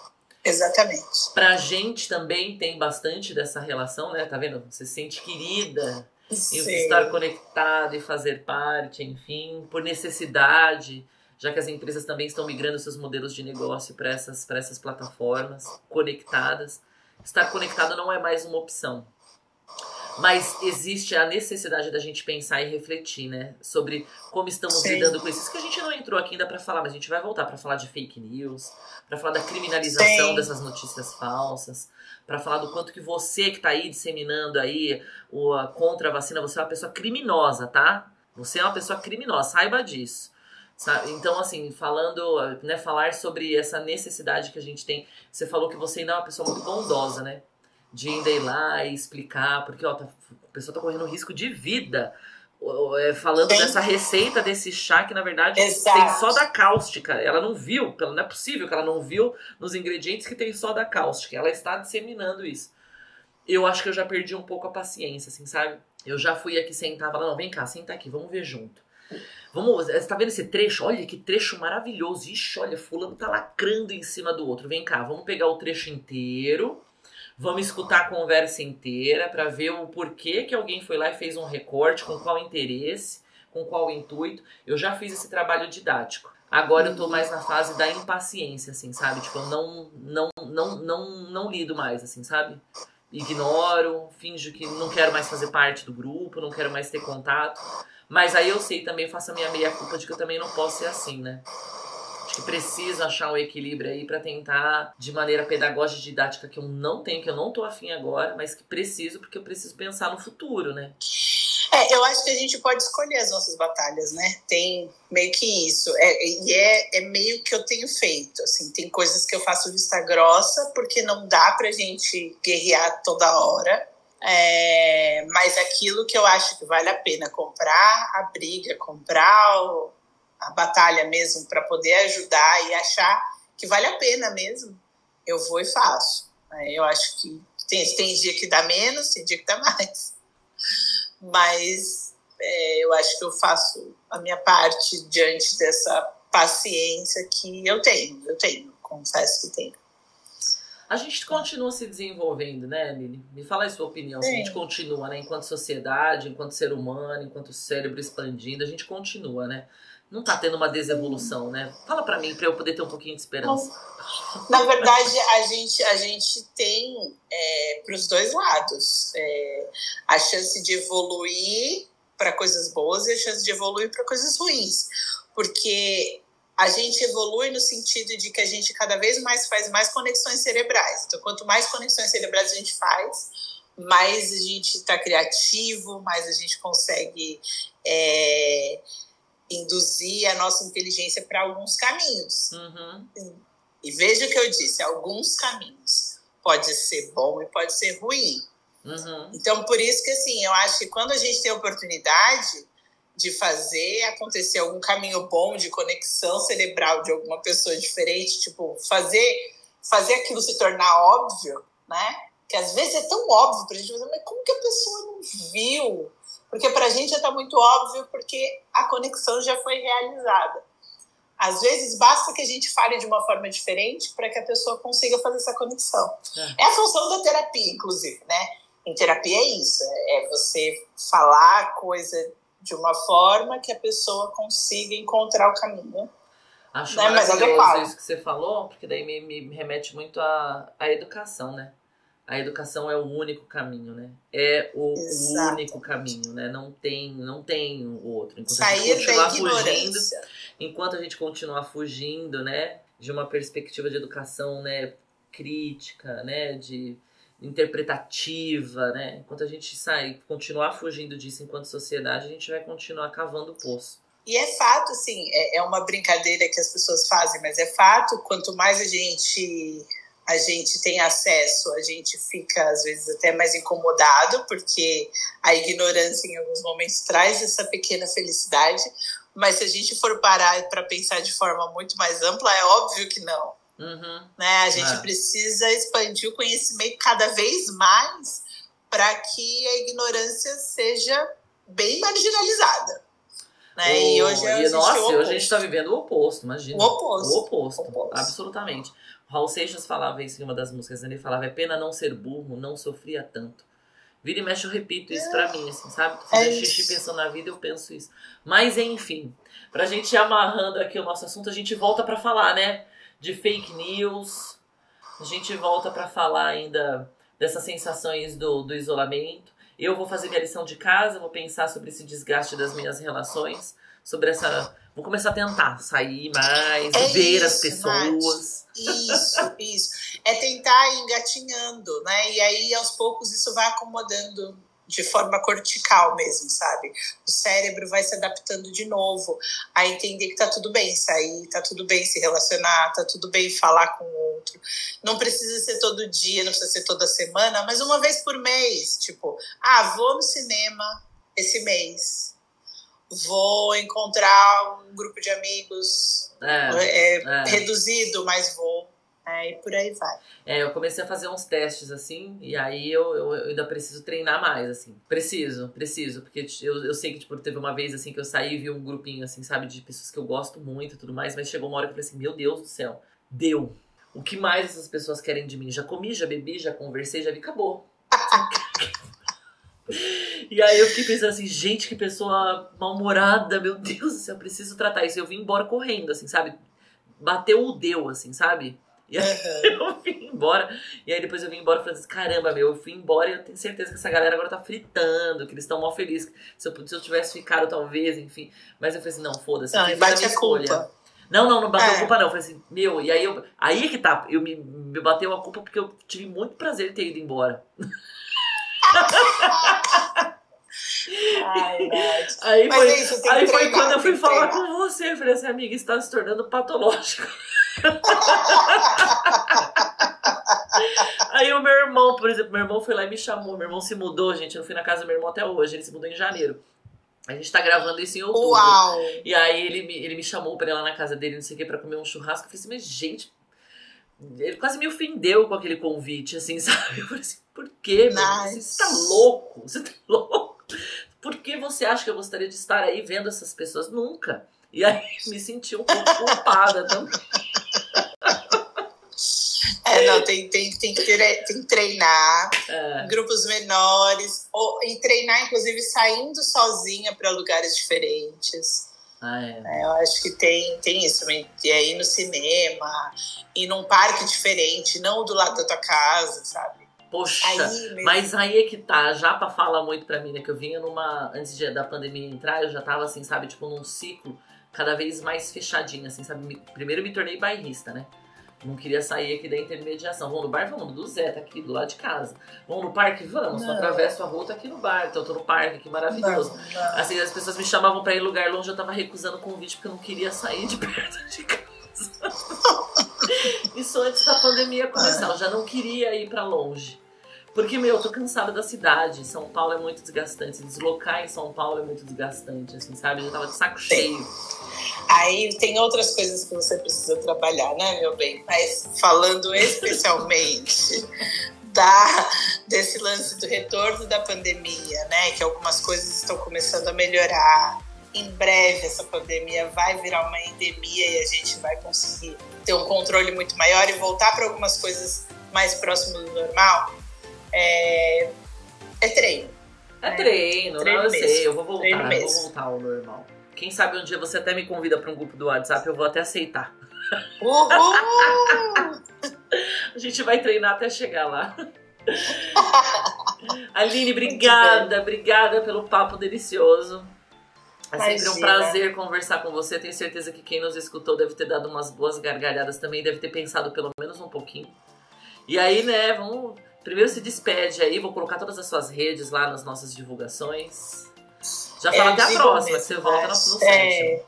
Exatamente. Pra gente também tem bastante dessa relação, né? Tá vendo? Você se sente querida, em estar conectado e fazer parte, enfim, por necessidade, já que as empresas também estão migrando seus modelos de negócio para essas, essas plataformas conectadas. Estar conectado não é mais uma opção. Mas existe a necessidade da gente pensar e refletir, né? Sobre como estamos Sim. lidando com isso. Isso que a gente não entrou aqui ainda para falar, mas a gente vai voltar para falar de fake news, para falar da criminalização Sim. dessas notícias falsas, para falar do quanto que você que tá aí disseminando aí o, a, contra a vacina, você é uma pessoa criminosa, tá? Você é uma pessoa criminosa, saiba disso. Sabe? Então, assim, falando, né, falar sobre essa necessidade que a gente tem. Você falou que você ainda é uma pessoa muito bondosa, né? de ainda ir lá e explicar, porque ó, tá, a pessoa tá correndo risco de vida. É, falando dessa receita desse chá que na verdade Exato. tem só da cáustica. Ela não viu, não é possível que ela não viu nos ingredientes que tem só da cáustica. Ela está disseminando isso. Eu acho que eu já perdi um pouco a paciência, assim, sabe? Eu já fui aqui sentar, falando, não, vem cá, senta aqui, vamos ver junto. Vamos, você tá vendo esse trecho? Olha que trecho maravilhoso. Ixi, olha, fulano tá lacrando em cima do outro. Vem cá, vamos pegar o trecho inteiro Vamos escutar a conversa inteira para ver o porquê que alguém foi lá e fez um recorte, com qual interesse, com qual intuito. Eu já fiz esse trabalho didático. Agora eu tô mais na fase da impaciência, assim, sabe? Tipo, eu não, não, não, não, não lido mais, assim, sabe? Ignoro, finjo que não quero mais fazer parte do grupo, não quero mais ter contato. Mas aí eu sei também, faço a minha meia culpa de que eu também não posso ser assim, né? que preciso achar um equilíbrio aí para tentar, de maneira pedagógica e didática, que eu não tenho, que eu não tô afim agora, mas que preciso, porque eu preciso pensar no futuro, né? É, eu acho que a gente pode escolher as nossas batalhas, né? Tem meio que isso. É, e é, é meio que eu tenho feito. Assim, tem coisas que eu faço vista grossa, porque não dá pra gente guerrear toda hora. É, mas aquilo que eu acho que vale a pena comprar a briga, comprar o, a batalha mesmo para poder ajudar e achar que vale a pena mesmo, eu vou e faço. Eu acho que tem, tem dia que dá menos, tem dia que dá mais. Mas é, eu acho que eu faço a minha parte diante dessa paciência que eu tenho. Eu tenho, confesso que tenho. A gente continua se desenvolvendo, né, Lili? Me fala a sua opinião. Se a gente continua, né, enquanto sociedade, enquanto ser humano, enquanto cérebro expandindo, a gente continua, né? não tá tendo uma desevolução, né? Fala para mim para eu poder ter um pouquinho de esperança. Na verdade, a gente a gente tem é, para os dois lados é, a chance de evoluir para coisas boas e a chance de evoluir para coisas ruins, porque a gente evolui no sentido de que a gente cada vez mais faz mais conexões cerebrais. Então, quanto mais conexões cerebrais a gente faz, mais a gente está criativo, mais a gente consegue é, induzir a nossa inteligência para alguns caminhos. Uhum. E veja o que eu disse: alguns caminhos. Pode ser bom e pode ser ruim. Uhum. Então, por isso que assim, eu acho que quando a gente tem oportunidade de fazer acontecer algum caminho bom de conexão cerebral de alguma pessoa diferente, tipo, fazer, fazer aquilo se tornar óbvio, né? Que às vezes é tão óbvio pra gente fazer, mas como que a pessoa não viu? Porque para a gente já está muito óbvio, porque a conexão já foi realizada. Às vezes basta que a gente fale de uma forma diferente para que a pessoa consiga fazer essa conexão. É. é a função da terapia, inclusive, né? Em terapia é isso, é você falar coisa de uma forma que a pessoa consiga encontrar o caminho. Acho né, maravilhoso isso que você falou, porque daí me, me remete muito à, à educação, né? A educação é o único caminho, né? É o, o único caminho, né? Não tem, não tem o outro. Enquanto Sair a gente continuar fugindo, enquanto a gente continuar fugindo, né, de uma perspectiva de educação, né, crítica, né, de interpretativa, né? Enquanto a gente sair, continuar fugindo disso enquanto sociedade, a gente vai continuar cavando o poço. E é fato, assim, é, é uma brincadeira que as pessoas fazem, mas é fato, quanto mais a gente a gente tem acesso, a gente fica às vezes até mais incomodado, porque a ignorância em alguns momentos traz essa pequena felicidade, mas se a gente for parar para pensar de forma muito mais ampla, é óbvio que não. Uhum. Né? A gente é. precisa expandir o conhecimento cada vez mais para que a ignorância seja bem marginalizada. Né? Oh, e hoje, e, nossa, hoje a gente está vivendo o oposto, imagina. O oposto. O oposto, o oposto. absolutamente. Raul Seixas falava isso em uma das músicas, ele falava, é pena não ser burro, não sofria tanto. Vira e mexe, eu repito isso é. pra mim, assim, sabe? Tô fazendo é xixi pensando na vida, eu penso isso. Mas, enfim, pra gente ir amarrando aqui o nosso assunto, a gente volta para falar, né? De fake news, a gente volta para falar ainda dessas sensações do, do isolamento. Eu vou fazer minha lição de casa, vou pensar sobre esse desgaste das minhas relações, sobre essa Vou começar a tentar sair mais, é ver isso, as pessoas. Nath. Isso, isso. É tentar ir engatinhando, né? E aí, aos poucos, isso vai acomodando de forma cortical mesmo, sabe? O cérebro vai se adaptando de novo a entender que tá tudo bem sair, tá tudo bem se relacionar, tá tudo bem falar com o outro. Não precisa ser todo dia, não precisa ser toda semana, mas uma vez por mês. Tipo, ah, vou no cinema esse mês vou encontrar um grupo de amigos é, é, é. reduzido, mas vou. É, e por aí vai. É, eu comecei a fazer uns testes assim, e aí eu, eu, eu, ainda preciso treinar mais, assim. Preciso, preciso, porque eu, eu sei que, tipo, teve uma vez assim que eu saí e vi um grupinho, assim, sabe, de pessoas que eu gosto muito e tudo mais, mas chegou uma hora que eu falei assim, meu Deus do céu, deu. O que mais essas pessoas querem de mim? Já comi, já bebi, já conversei, já vi, acabou. E aí eu fiquei pensando assim, gente, que pessoa mal-humorada, meu Deus do céu, eu preciso tratar isso. Eu vim embora correndo, assim, sabe? Bateu o deu, assim, sabe? E aí uhum. eu vim embora. E aí depois eu vim embora e falei assim, caramba, meu, eu fui embora e eu tenho certeza que essa galera agora tá fritando, que eles estão mal felizes. Se eu, se eu tivesse ficado, talvez, enfim. Mas eu falei assim, não, foda-se. Não, bate a, a culpa. Não, não, não bateu é. a culpa não. Eu falei assim, meu, e aí eu. Aí é que tá. Eu me, me bateu a culpa porque eu tive muito prazer em ter ido embora. Ai, aí foi, é isso, aí foi quando eu fui falar com você. Eu falei assim, amiga, está se tornando patológico. aí o meu irmão, por exemplo, meu irmão foi lá e me chamou. Meu irmão se mudou, gente. Eu não fui na casa do meu irmão até hoje. Ele se mudou em janeiro. A gente tá gravando isso em outubro. Uau. E aí ele me, ele me chamou pra ir lá na casa dele, não sei o que, pra comer um churrasco. Eu falei assim, mas gente, ele quase me ofendeu com aquele convite, assim, sabe? Eu falei assim, por quê, nice. Você tá louco? Você tá louco? Por que você acha que eu gostaria de estar aí vendo essas pessoas? Nunca. E aí me senti um pouco culpada também. É, não, tem, tem, tem, que, ter, tem que treinar é. grupos menores, ou, e treinar, inclusive, saindo sozinha para lugares diferentes. Ah, é. é. Eu acho que tem, tem isso também. É ir no cinema, ir num parque diferente, não do lado da tua casa, sabe? Poxa, aí mas aí é que tá. A Japa fala muito pra mim, né? Que eu vinha numa. Antes da pandemia entrar, eu já tava assim, sabe? Tipo, num ciclo cada vez mais fechadinho, assim, sabe? Primeiro me tornei bairrista, né? Não queria sair aqui da intermediação. Vamos no bar? Vamos. Do Zé, tá aqui do lado de casa. Vamos no parque? Vamos. Não. Só atravesso a rua, tá aqui no bar. Então eu tô no parque, que maravilhoso. Não, não. Assim, as pessoas me chamavam pra ir lugar longe, eu tava recusando o convite porque eu não queria sair de perto de casa. Isso antes da pandemia começar. Eu já não queria ir para longe. Porque, meu, eu tô cansada da cidade. São Paulo é muito desgastante. Deslocar em São Paulo é muito desgastante, assim, sabe? Eu já tava de saco cheio. Aí tem outras coisas que você precisa trabalhar, né, meu bem? Mas falando especialmente da, desse lance do retorno da pandemia, né? Que algumas coisas estão começando a melhorar. Em breve essa pandemia vai virar uma endemia e a gente vai conseguir ter um controle muito maior e voltar para algumas coisas mais próximas do normal. É, é treino. É, é treino, treino não, eu mesmo. sei, eu vou voltar, eu vou voltar ao normal. Quem sabe um dia você até me convida para um grupo do WhatsApp, eu vou até aceitar. Uhul! A gente vai treinar até chegar lá. Aline, obrigada, obrigada pelo papo delicioso. É sempre Imagina. um prazer conversar com você. Tenho certeza que quem nos escutou deve ter dado umas boas gargalhadas também, deve ter pensado pelo menos um pouquinho. E aí, né, vamos. Primeiro se despede aí, vou colocar todas as suas redes lá nas nossas divulgações. Já fala é, até a próxima, que você volta no, no é...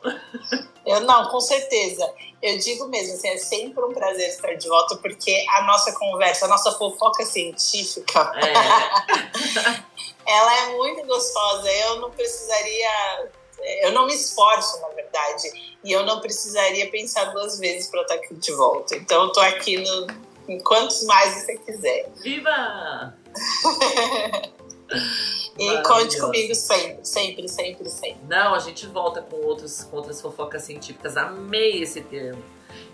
Eu não, com certeza. Eu digo mesmo, assim, é sempre um prazer estar de volta, porque a nossa conversa, a nossa fofoca científica, é. ela é muito gostosa. Eu não precisaria eu não me esforço, na verdade, e eu não precisaria pensar duas vezes para estar aqui de volta. Então, eu tô aqui no, quantos mais você quiser. Viva! e conte comigo sempre, sempre, sempre, sempre. Não, a gente volta com, outros, com outras fofocas científicas. Amei esse termo.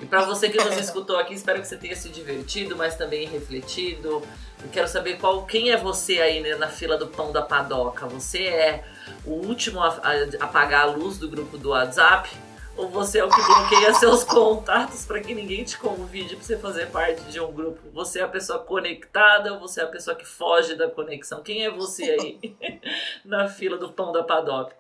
E para você que nos escutou aqui, espero que você tenha se divertido, mas também refletido. Eu quero saber qual, quem é você aí né, na fila do pão da padoca. Você é o último a, a apagar a luz do grupo do WhatsApp? Ou você é o que bloqueia seus contatos para que ninguém te convide para você fazer parte de um grupo? Você é a pessoa conectada ou você é a pessoa que foge da conexão? Quem é você aí na fila do pão da padoca?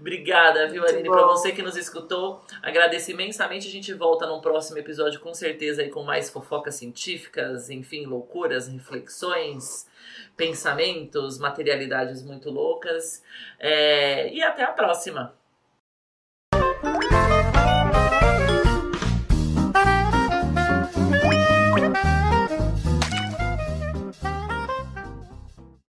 Obrigada, viu, Aline? Para você que nos escutou, agradeço imensamente. A gente volta num próximo episódio com certeza aí com mais fofocas científicas, enfim, loucuras, reflexões pensamentos, materialidades muito loucas. É, e até a próxima!